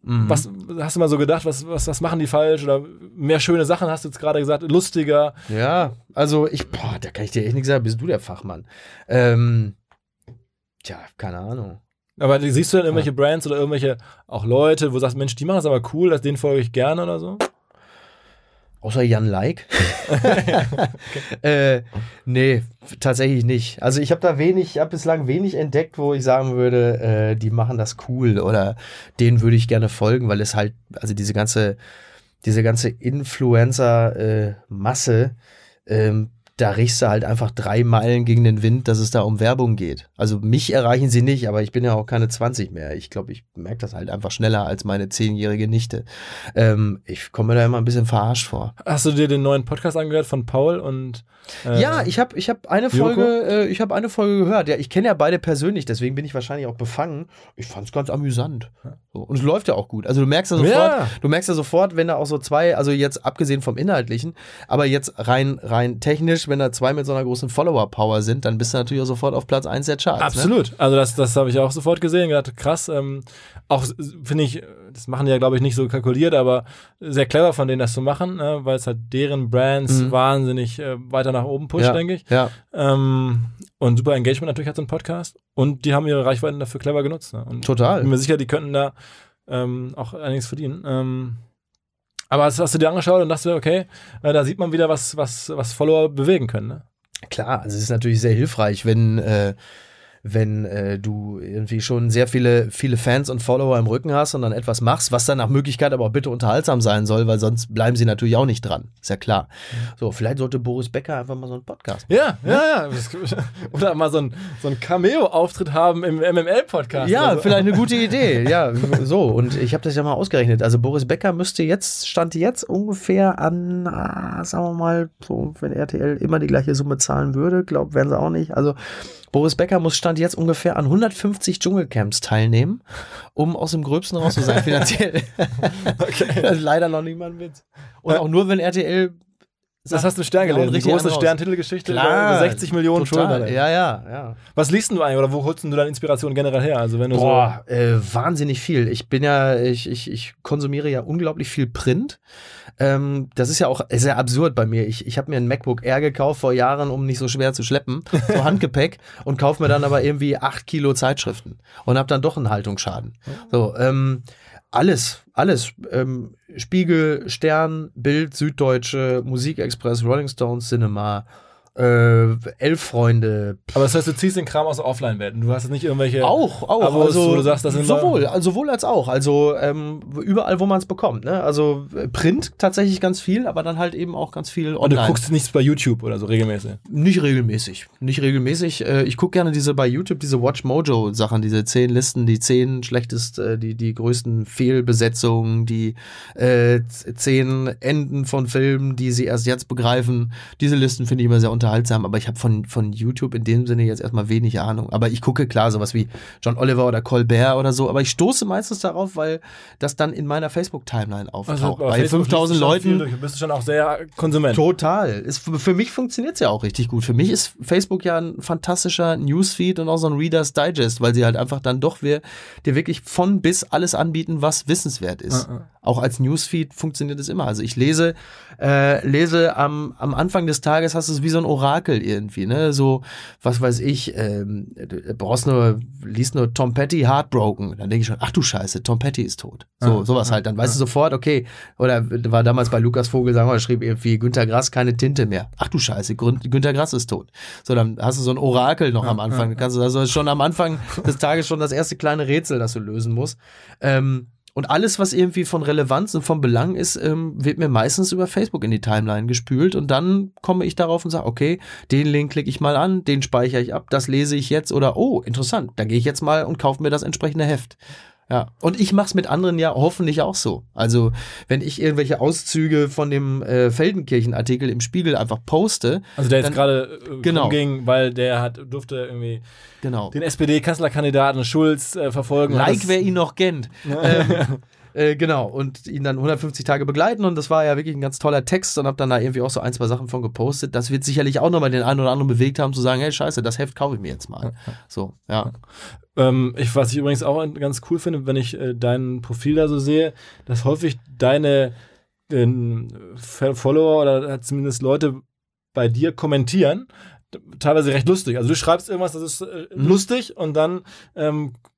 Speaker 2: Mhm.
Speaker 1: was hast du mal so gedacht, was, was, was machen die falsch oder mehr schöne Sachen hast du jetzt gerade gesagt, lustiger.
Speaker 2: Ja, also ich, boah, da kann ich dir echt nichts sagen, bist du der Fachmann. Ähm, tja, keine Ahnung.
Speaker 1: Aber siehst du denn irgendwelche Brands oder irgendwelche auch Leute, wo du sagst, Mensch, die machen das aber cool, das, denen folge ich gerne oder so?
Speaker 2: Außer Jan Like. äh, nee, tatsächlich nicht. Also ich habe da wenig, ich habe bislang wenig entdeckt, wo ich sagen würde, äh, die machen das cool oder denen würde ich gerne folgen, weil es halt, also diese ganze, diese ganze Influencer-Masse, ähm, da riechst du halt einfach drei Meilen gegen den Wind, dass es da um Werbung geht. Also mich erreichen sie nicht, aber ich bin ja auch keine 20 mehr. Ich glaube, ich merke das halt einfach schneller als meine zehnjährige Nichte. Ähm, ich komme mir da immer ein bisschen verarscht vor.
Speaker 1: Hast du dir den neuen Podcast angehört von Paul und äh,
Speaker 2: Ja, ich habe ich hab eine? Folge, äh, ich habe eine Folge gehört. Ja, ich kenne ja beide persönlich, deswegen bin ich wahrscheinlich auch befangen. Ich fand es ganz amüsant. So. Und es läuft ja auch gut. Also du merkst ja sofort,
Speaker 1: Ja.
Speaker 2: du merkst ja sofort, wenn da auch so zwei, also jetzt abgesehen vom Inhaltlichen, aber jetzt rein, rein technisch, wenn da zwei mit so einer großen Follower-Power sind, dann bist du natürlich auch sofort auf Platz 1 der Charts. Ne?
Speaker 1: Absolut. Also das, das habe ich auch sofort gesehen, gedacht, krass. Ähm, auch finde ich, das machen die ja, glaube ich, nicht so kalkuliert, aber sehr clever von denen das zu machen, äh, weil es halt deren Brands
Speaker 2: Mhm.
Speaker 1: wahnsinnig äh, weiter nach oben pusht,
Speaker 2: Ja.
Speaker 1: denke ich.
Speaker 2: Ja,
Speaker 1: Ähm, und super Engagement natürlich hat so ein Podcast. Und die haben ihre Reichweiten dafür clever genutzt. Ne? Und
Speaker 2: total.
Speaker 1: Ich bin mir sicher, die könnten da ähm, auch einiges verdienen. Ähm, aber das hast du dir angeschaut und dachte, okay, äh, da sieht man wieder, was, was, was Follower bewegen können. Ne?
Speaker 2: Klar, also es ist natürlich sehr hilfreich, wenn, äh, wenn äh, du irgendwie schon sehr viele, viele Fans und Follower im Rücken hast und dann etwas machst, was dann nach Möglichkeit aber auch bitte unterhaltsam sein soll, weil sonst bleiben sie natürlich auch nicht dran. Ist ja klar. So, vielleicht sollte Boris Becker einfach mal so einen Podcast machen.
Speaker 1: Ja, ja, ja. Das- Oder mal so ein, so ein Cameo-Auftritt haben im MML-Podcast.
Speaker 2: Ja,
Speaker 1: oder so.
Speaker 2: vielleicht eine gute Idee. Ja, so. Und ich habe das ja mal ausgerechnet. Also Boris Becker müsste jetzt, stand jetzt ungefähr an, ah, sagen wir mal, so, wenn RTL immer die gleiche Summe zahlen würde, glaubt, werden sie auch nicht. Also Boris Becker muss stand jetzt ungefähr an 150 Dschungelcamps teilnehmen, um aus dem Gröbsten raus zu sein finanziell.
Speaker 1: Okay.
Speaker 2: Leider noch ein Witz. Und auch nur, wenn RTL
Speaker 1: Das hast du Stern
Speaker 2: Ja, und
Speaker 1: gelesen. Die große. Stern-Titelgeschichte über
Speaker 2: Klar,
Speaker 1: 60 Millionen
Speaker 2: total.
Speaker 1: Schulden.
Speaker 2: Ja, ja, ja.
Speaker 1: Was liest du eigentlich oder wo holst du deine Inspiration generell her? Also wenn du
Speaker 2: Boah, äh, wahnsinnig viel. Ich bin ja, ich, ich, ich konsumiere ja unglaublich viel Print. Ähm, das ist ja auch sehr absurd bei mir. Ich, ich habe mir ein MacBook Air gekauft vor Jahren, um nicht so schwer zu schleppen, so Handgepäck und kaufe mir dann aber irgendwie acht Kilo Zeitschriften und habe dann doch einen Haltungsschaden. So, ähm, alles, alles. Ähm, Spiegel, Stern, Bild, Süddeutsche, Musikexpress, Rolling Stones, Cinema, äh, Elf Freunde,
Speaker 1: aber das heißt, du ziehst den Kram aus der Offline-Welt und du hast jetzt nicht irgendwelche.
Speaker 2: auch, auch.
Speaker 1: Abos,
Speaker 2: also,
Speaker 1: wo du sagst, das sind
Speaker 2: sowohl, also sowohl als auch. Also ähm, überall, wo man es bekommt. Ne? Also äh, Print tatsächlich ganz viel, aber dann halt eben auch ganz viel
Speaker 1: Und du
Speaker 2: online.
Speaker 1: guckst nichts bei YouTube oder so regelmäßig.
Speaker 2: Nicht regelmäßig. Nicht regelmäßig. Äh, ich gucke gerne diese bei YouTube, diese Watch Mojo Sachen, diese zehn Listen, die zehn schlechtest, äh, die, die größten Fehlbesetzungen, die äh, zehn Enden von Filmen, die sie erst jetzt begreifen. Diese Listen finde ich immer sehr unterhaltsam, aber ich habe von, von YouTube in dem Sinne jetzt erstmal wenig Ahnung. Aber ich gucke klar sowas wie John Oliver oder Colbert oder so, aber ich stoße meistens darauf, weil das dann in meiner Facebook-Timeline auftaucht.
Speaker 1: Also bei Facebook
Speaker 2: 5000
Speaker 1: liest du schon viel
Speaker 2: Leuten.
Speaker 1: durch. Du bist schon auch sehr Konsument.
Speaker 2: Total. Ist, für mich funktioniert es ja auch richtig gut. Für mich ist Facebook ja ein fantastischer Newsfeed und auch so ein Reader's Digest, weil sie halt einfach dann doch wir, dir wirklich von bis alles anbieten, was wissenswert ist.
Speaker 1: Ah, ah.
Speaker 2: Auch als Newsfeed funktioniert es immer. Also ich lese, äh, lese am, am Anfang des Tages hast du es wie so ein Orakel irgendwie, ne? So, was weiß ich, ähm, du brauchst nur, liest nur Tom Petty Heartbroken. Dann denke ich schon, ach du Scheiße, Tom Petty ist tot. So,
Speaker 1: Ah,
Speaker 2: sowas
Speaker 1: ah,
Speaker 2: halt. Dann weißt
Speaker 1: ah.
Speaker 2: du sofort, okay, oder war damals bei Lukas Vogelsang, er schrieb irgendwie Günter Grass keine Tinte mehr. Ach du Scheiße, Grün- Günter Grass ist tot. So, dann hast du so ein Orakel noch am Anfang. Kannst du also schon am Anfang des Tages schon das erste kleine Rätsel, das du lösen musst. Ähm, und alles, was irgendwie von Relevanz und von Belang ist, ähm, wird mir meistens über Facebook in die Timeline gespült und dann komme ich darauf und sage, okay, den Link klicke ich mal an, den speichere ich ab, das lese ich jetzt oder oh, interessant, dann gehe ich jetzt mal und kaufe mir das entsprechende Heft. Ja, und ich mache es mit anderen ja hoffentlich auch so. Also, wenn ich irgendwelche Auszüge von dem äh, Feldenkirchen-Artikel im Spiegel einfach poste,
Speaker 1: Also der jetzt gerade äh,
Speaker 2: genau.
Speaker 1: rumging, weil der hat, durfte irgendwie
Speaker 2: genau.
Speaker 1: den SPD-Kanzlerkandidaten Schulz äh, verfolgen.
Speaker 2: Like, wer ihn noch kennt. ähm, äh, genau, und ihn dann 150 Tage begleiten und das war ja wirklich ein ganz toller Text und hab dann da irgendwie auch so ein, zwei Sachen von gepostet. Das wird sicherlich auch nochmal den einen oder anderen bewegt haben, zu sagen, hey, scheiße, das Heft kaufe ich mir jetzt mal. So, ja.
Speaker 1: Ähm, ich, was ich übrigens auch ganz cool finde, wenn ich äh, dein Profil da so sehe, dass häufig deine ähm, Follower oder zumindest Leute bei dir kommentieren. Teilweise recht lustig. Also du schreibst irgendwas, das ist äh,
Speaker 2: Mhm.
Speaker 1: lustig und dann ähm, äh,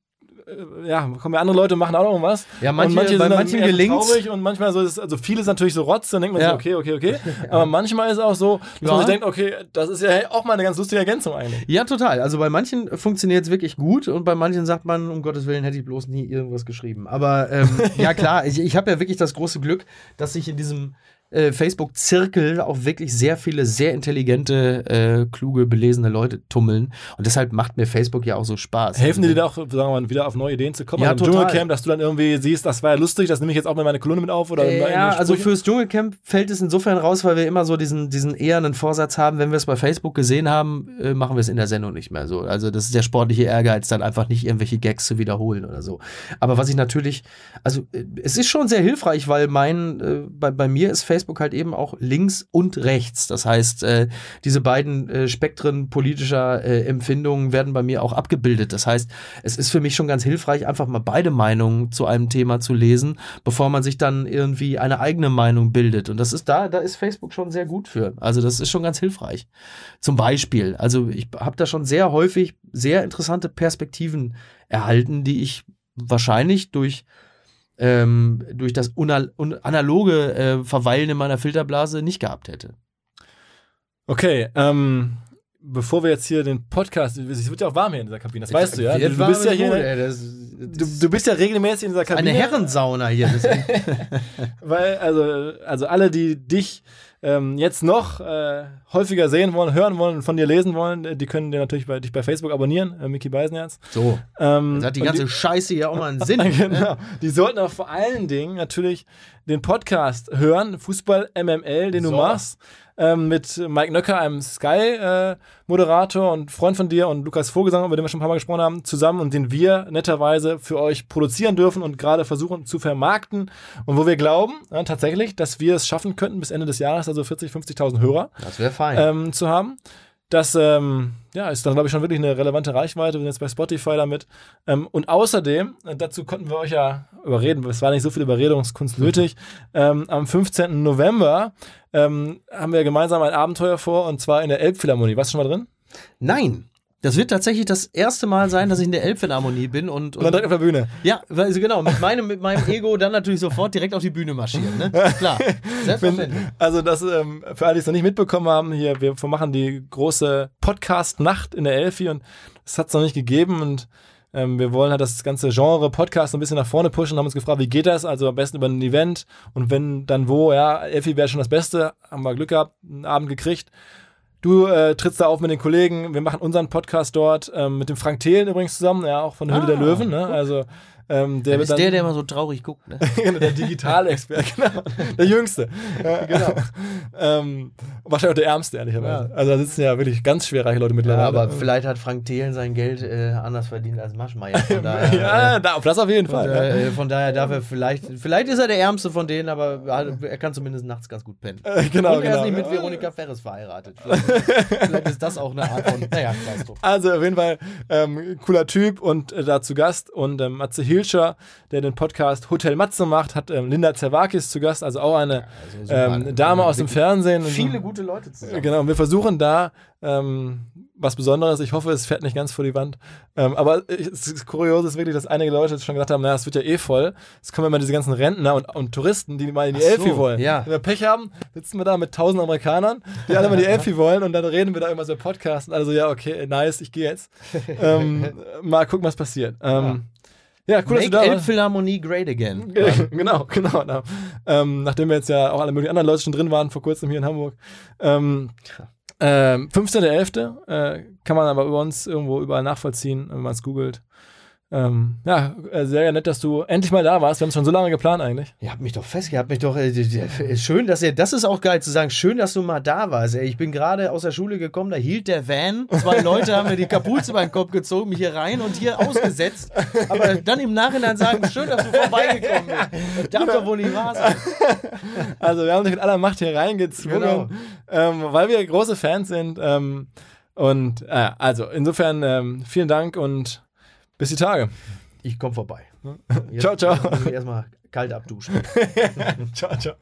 Speaker 1: ja, kommen ja andere Leute und machen auch noch was.
Speaker 2: Ja,
Speaker 1: und
Speaker 2: manche,
Speaker 1: manche
Speaker 2: bei
Speaker 1: sind
Speaker 2: manchen
Speaker 1: traurig und manchmal so ist, also vieles natürlich so Rotz, dann denkt man
Speaker 2: Ja.
Speaker 1: so, okay, okay, okay. Aber manchmal ist es auch so, dass
Speaker 2: Ja.
Speaker 1: man sich denkt, okay, das ist ja auch mal eine ganz lustige Ergänzung eigentlich.
Speaker 2: Ja, total. Also bei manchen funktioniert es wirklich gut und bei manchen sagt man, um Gottes Willen hätte ich bloß nie irgendwas geschrieben. Aber ähm, ja klar, ich, ich habe ja wirklich das große Glück, dass sich in diesem äh, Facebook-Zirkel auch wirklich sehr viele sehr intelligente, äh, kluge, belesene Leute tummeln. Und deshalb macht mir Facebook ja auch so Spaß.
Speaker 1: Helfen
Speaker 2: Also,
Speaker 1: dir da auch, sagen wir mal, wieder auf neue Ideen zu kommen?
Speaker 2: Ja,
Speaker 1: Also. Dschungelcamp, dass du dann irgendwie siehst, das war ja lustig, das nehme ich jetzt auch mal in meine Kolumne mit auf oder
Speaker 2: Äh, ja, also fürs Dschungelcamp fällt es insofern raus, weil wir immer so diesen, diesen ehernen Vorsatz haben, wenn wir es bei Facebook gesehen haben, äh, machen wir es in der Sendung nicht mehr so. Also das ist der sportliche Ehrgeiz, dann einfach nicht irgendwelche Gags zu wiederholen oder so. Aber was ich natürlich, also äh, es ist schon sehr hilfreich, weil mein, äh, bei, bei mir ist Facebook halt eben auch links und rechts. Das heißt, äh, diese beiden äh, Spektren politischer äh, Empfindungen werden bei mir auch abgebildet. Das heißt, es ist für mich schon ganz hilfreich, einfach mal beide Meinungen zu einem Thema zu lesen, bevor man sich dann irgendwie eine eigene Meinung bildet. Und das ist da, da ist Facebook schon sehr gut für. Also das ist schon ganz hilfreich. Zum Beispiel, also ich habe da schon sehr häufig sehr interessante Perspektiven erhalten, die ich wahrscheinlich durch ähm, durch das analoge äh, Verweilen in meiner Filterblase nicht gehabt hätte.
Speaker 1: Okay, ähm, bevor wir jetzt hier den Podcast, es wird ja auch warm hier in dieser Kabine, das weißt du ja. Du, du bist ja hier,
Speaker 2: ey, das,
Speaker 1: du, du bist ja regelmäßig in dieser Kabine.
Speaker 2: eine Herrensauna hier.
Speaker 1: Weil, also, also alle, die dich ähm, jetzt noch äh, häufiger sehen wollen, hören wollen, von dir lesen wollen, äh, die können dir natürlich bei, dich bei Facebook abonnieren, äh, Mickey Beisenherz.
Speaker 2: so,
Speaker 1: Ähm,
Speaker 2: jetzt hat die ganze Scheiße hier auch mal einen Sinn.
Speaker 1: genau. Die sollten auch vor allen Dingen natürlich den Podcast hören, Fußball MML, den du
Speaker 2: So.
Speaker 1: machst, ähm, mit Mike Nöcker, einem Sky-Moderator und Freund von dir und Lukas Vogelsang, über den wir schon ein paar Mal gesprochen haben, zusammen und den wir netterweise für euch produzieren dürfen und gerade versuchen zu vermarkten und wo wir glauben, ja, tatsächlich, dass wir es schaffen könnten, bis Ende des Jahres, also 40, 50.000 Hörer,
Speaker 2: Das wäre fein.
Speaker 1: ähm, zu haben. Das ähm, ja, ist dann, glaube ich, schon wirklich eine relevante Reichweite. Wir sind jetzt bei Spotify damit. Ähm, und außerdem, äh, dazu konnten wir euch ja überreden, es war nicht so viel Überredungskunst nötig. Ähm, am 15. November ähm, haben wir gemeinsam ein Abenteuer vor und zwar in der Elbphilharmonie. Warst du schon mal drin?
Speaker 2: Nein. Das wird tatsächlich das erste Mal sein, dass ich in der Elbphilharmonie bin und,
Speaker 1: Und dann direkt auf der Bühne.
Speaker 2: ja, also genau, mit meinem, mit meinem Ego dann natürlich sofort direkt auf die Bühne marschieren, ne? Klar, selbstverständlich.
Speaker 1: Also das, ähm, für alle, die es noch nicht mitbekommen haben, hier, wir machen die große Podcast-Nacht in der Elfi und das hat es noch nicht gegeben und ähm, wir wollen halt das ganze Genre Podcast ein bisschen nach vorne pushen, haben uns gefragt, wie geht das? Also am besten über ein Event und wenn dann wo, ja, Elfi wäre schon das Beste, haben wir Glück gehabt, einen Abend gekriegt. Du äh, trittst da auf mit den Kollegen, wir machen unseren Podcast dort ähm, mit dem Frank Thelen übrigens zusammen, ja, auch von der Höhle der
Speaker 2: Ah,
Speaker 1: Löwen, ne? Also ähm, der
Speaker 2: ist
Speaker 1: dann,
Speaker 2: der, der immer so traurig guckt, ne?
Speaker 1: Genau, der Digitalexperte, genau. Der Jüngste. Ja, genau. ähm, wahrscheinlich auch der Ärmste, ehrlicherweise.
Speaker 2: Ja.
Speaker 1: Also da sitzen ja wirklich ganz schwerreiche Leute mittlerweile.
Speaker 2: Ja, aber vielleicht hat Frank Thelen sein Geld äh, anders verdient als Maschmeyer. Von daher,
Speaker 1: ja,
Speaker 2: äh,
Speaker 1: da, das auf jeden Fall. ja.
Speaker 2: daher, äh, von daher darf er vielleicht, vielleicht ist er der Ärmste von denen, aber er kann zumindest nachts ganz gut pennen.
Speaker 1: Äh, genau,
Speaker 2: Und er
Speaker 1: genau.
Speaker 2: ist nicht mit Veronika Ferres verheiratet. Vielleicht, vielleicht ist das auch eine Art von, naja.
Speaker 1: Also auf jeden Fall ähm, cooler Typ und äh, da zu Gast. Und ähm, Matze Hilsch Hilscher, der den Podcast Hotel Matze macht, hat ähm, Linda Zerwakis zu Gast, also auch eine
Speaker 2: Also
Speaker 1: ähm, Dame aus dem Fernsehen.
Speaker 2: Viele gute Leute zusammen.
Speaker 1: Genau, und wir versuchen da ähm, was Besonderes. Ich hoffe, es fährt nicht ganz vor die Wand. Ähm, aber ist kurios ist wirklich, dass einige Leute jetzt schon gedacht haben, naja, es wird ja eh voll. Es kommen immer diese ganzen Rentner und, und Touristen, die mal in die
Speaker 2: so,
Speaker 1: Elfi wollen.
Speaker 2: ja.
Speaker 1: Wenn wir Pech haben, sitzen wir da mit tausend Amerikanern, die alle mal die Elfi wollen und dann reden wir da irgendwas über Podcast und alle so, ja, okay, nice, ich gehe jetzt. ähm, mal gucken, was passiert. Ähm, ja. cool, dass du
Speaker 2: Make
Speaker 1: da.
Speaker 2: Elbphilharmonie great again.
Speaker 1: genau, genau. Da, ähm, nachdem wir jetzt ja auch alle möglichen anderen Leute schon drin waren, vor kurzem hier in Hamburg. Ähm, ähm, 15.11. Äh, kann man aber über uns irgendwo überall nachvollziehen, wenn man es googelt. Ähm, ja, äh, sehr nett, dass du endlich mal da warst. Wir haben es schon so lange geplant eigentlich.
Speaker 2: Ihr habt mich doch fest, ihr habt mich doch. Äh, d- schön, dass ihr. Das ist auch geil zu sagen. Schön, dass du mal da warst. Ey, ich bin gerade aus der Schule gekommen, da hielt der Van. Zwei Leute haben mir die Kapuze über den Kopf gezogen, mich hier rein und hier ausgesetzt. Aber dann im Nachhinein sagen, schön, dass du vorbeigekommen bist. Das darf doch wohl nicht wahr sein.
Speaker 1: Also, wir haben dich mit aller Macht hier reingezwungen,
Speaker 2: Genau.
Speaker 1: ähm, weil wir große Fans sind. Ähm, und äh, also, insofern ähm, vielen Dank und bis die Tage.
Speaker 2: Ich komm vorbei. Jetzt
Speaker 1: Ciao, ciao.
Speaker 2: Erstmal kalt abduschen.
Speaker 1: ciao, ciao.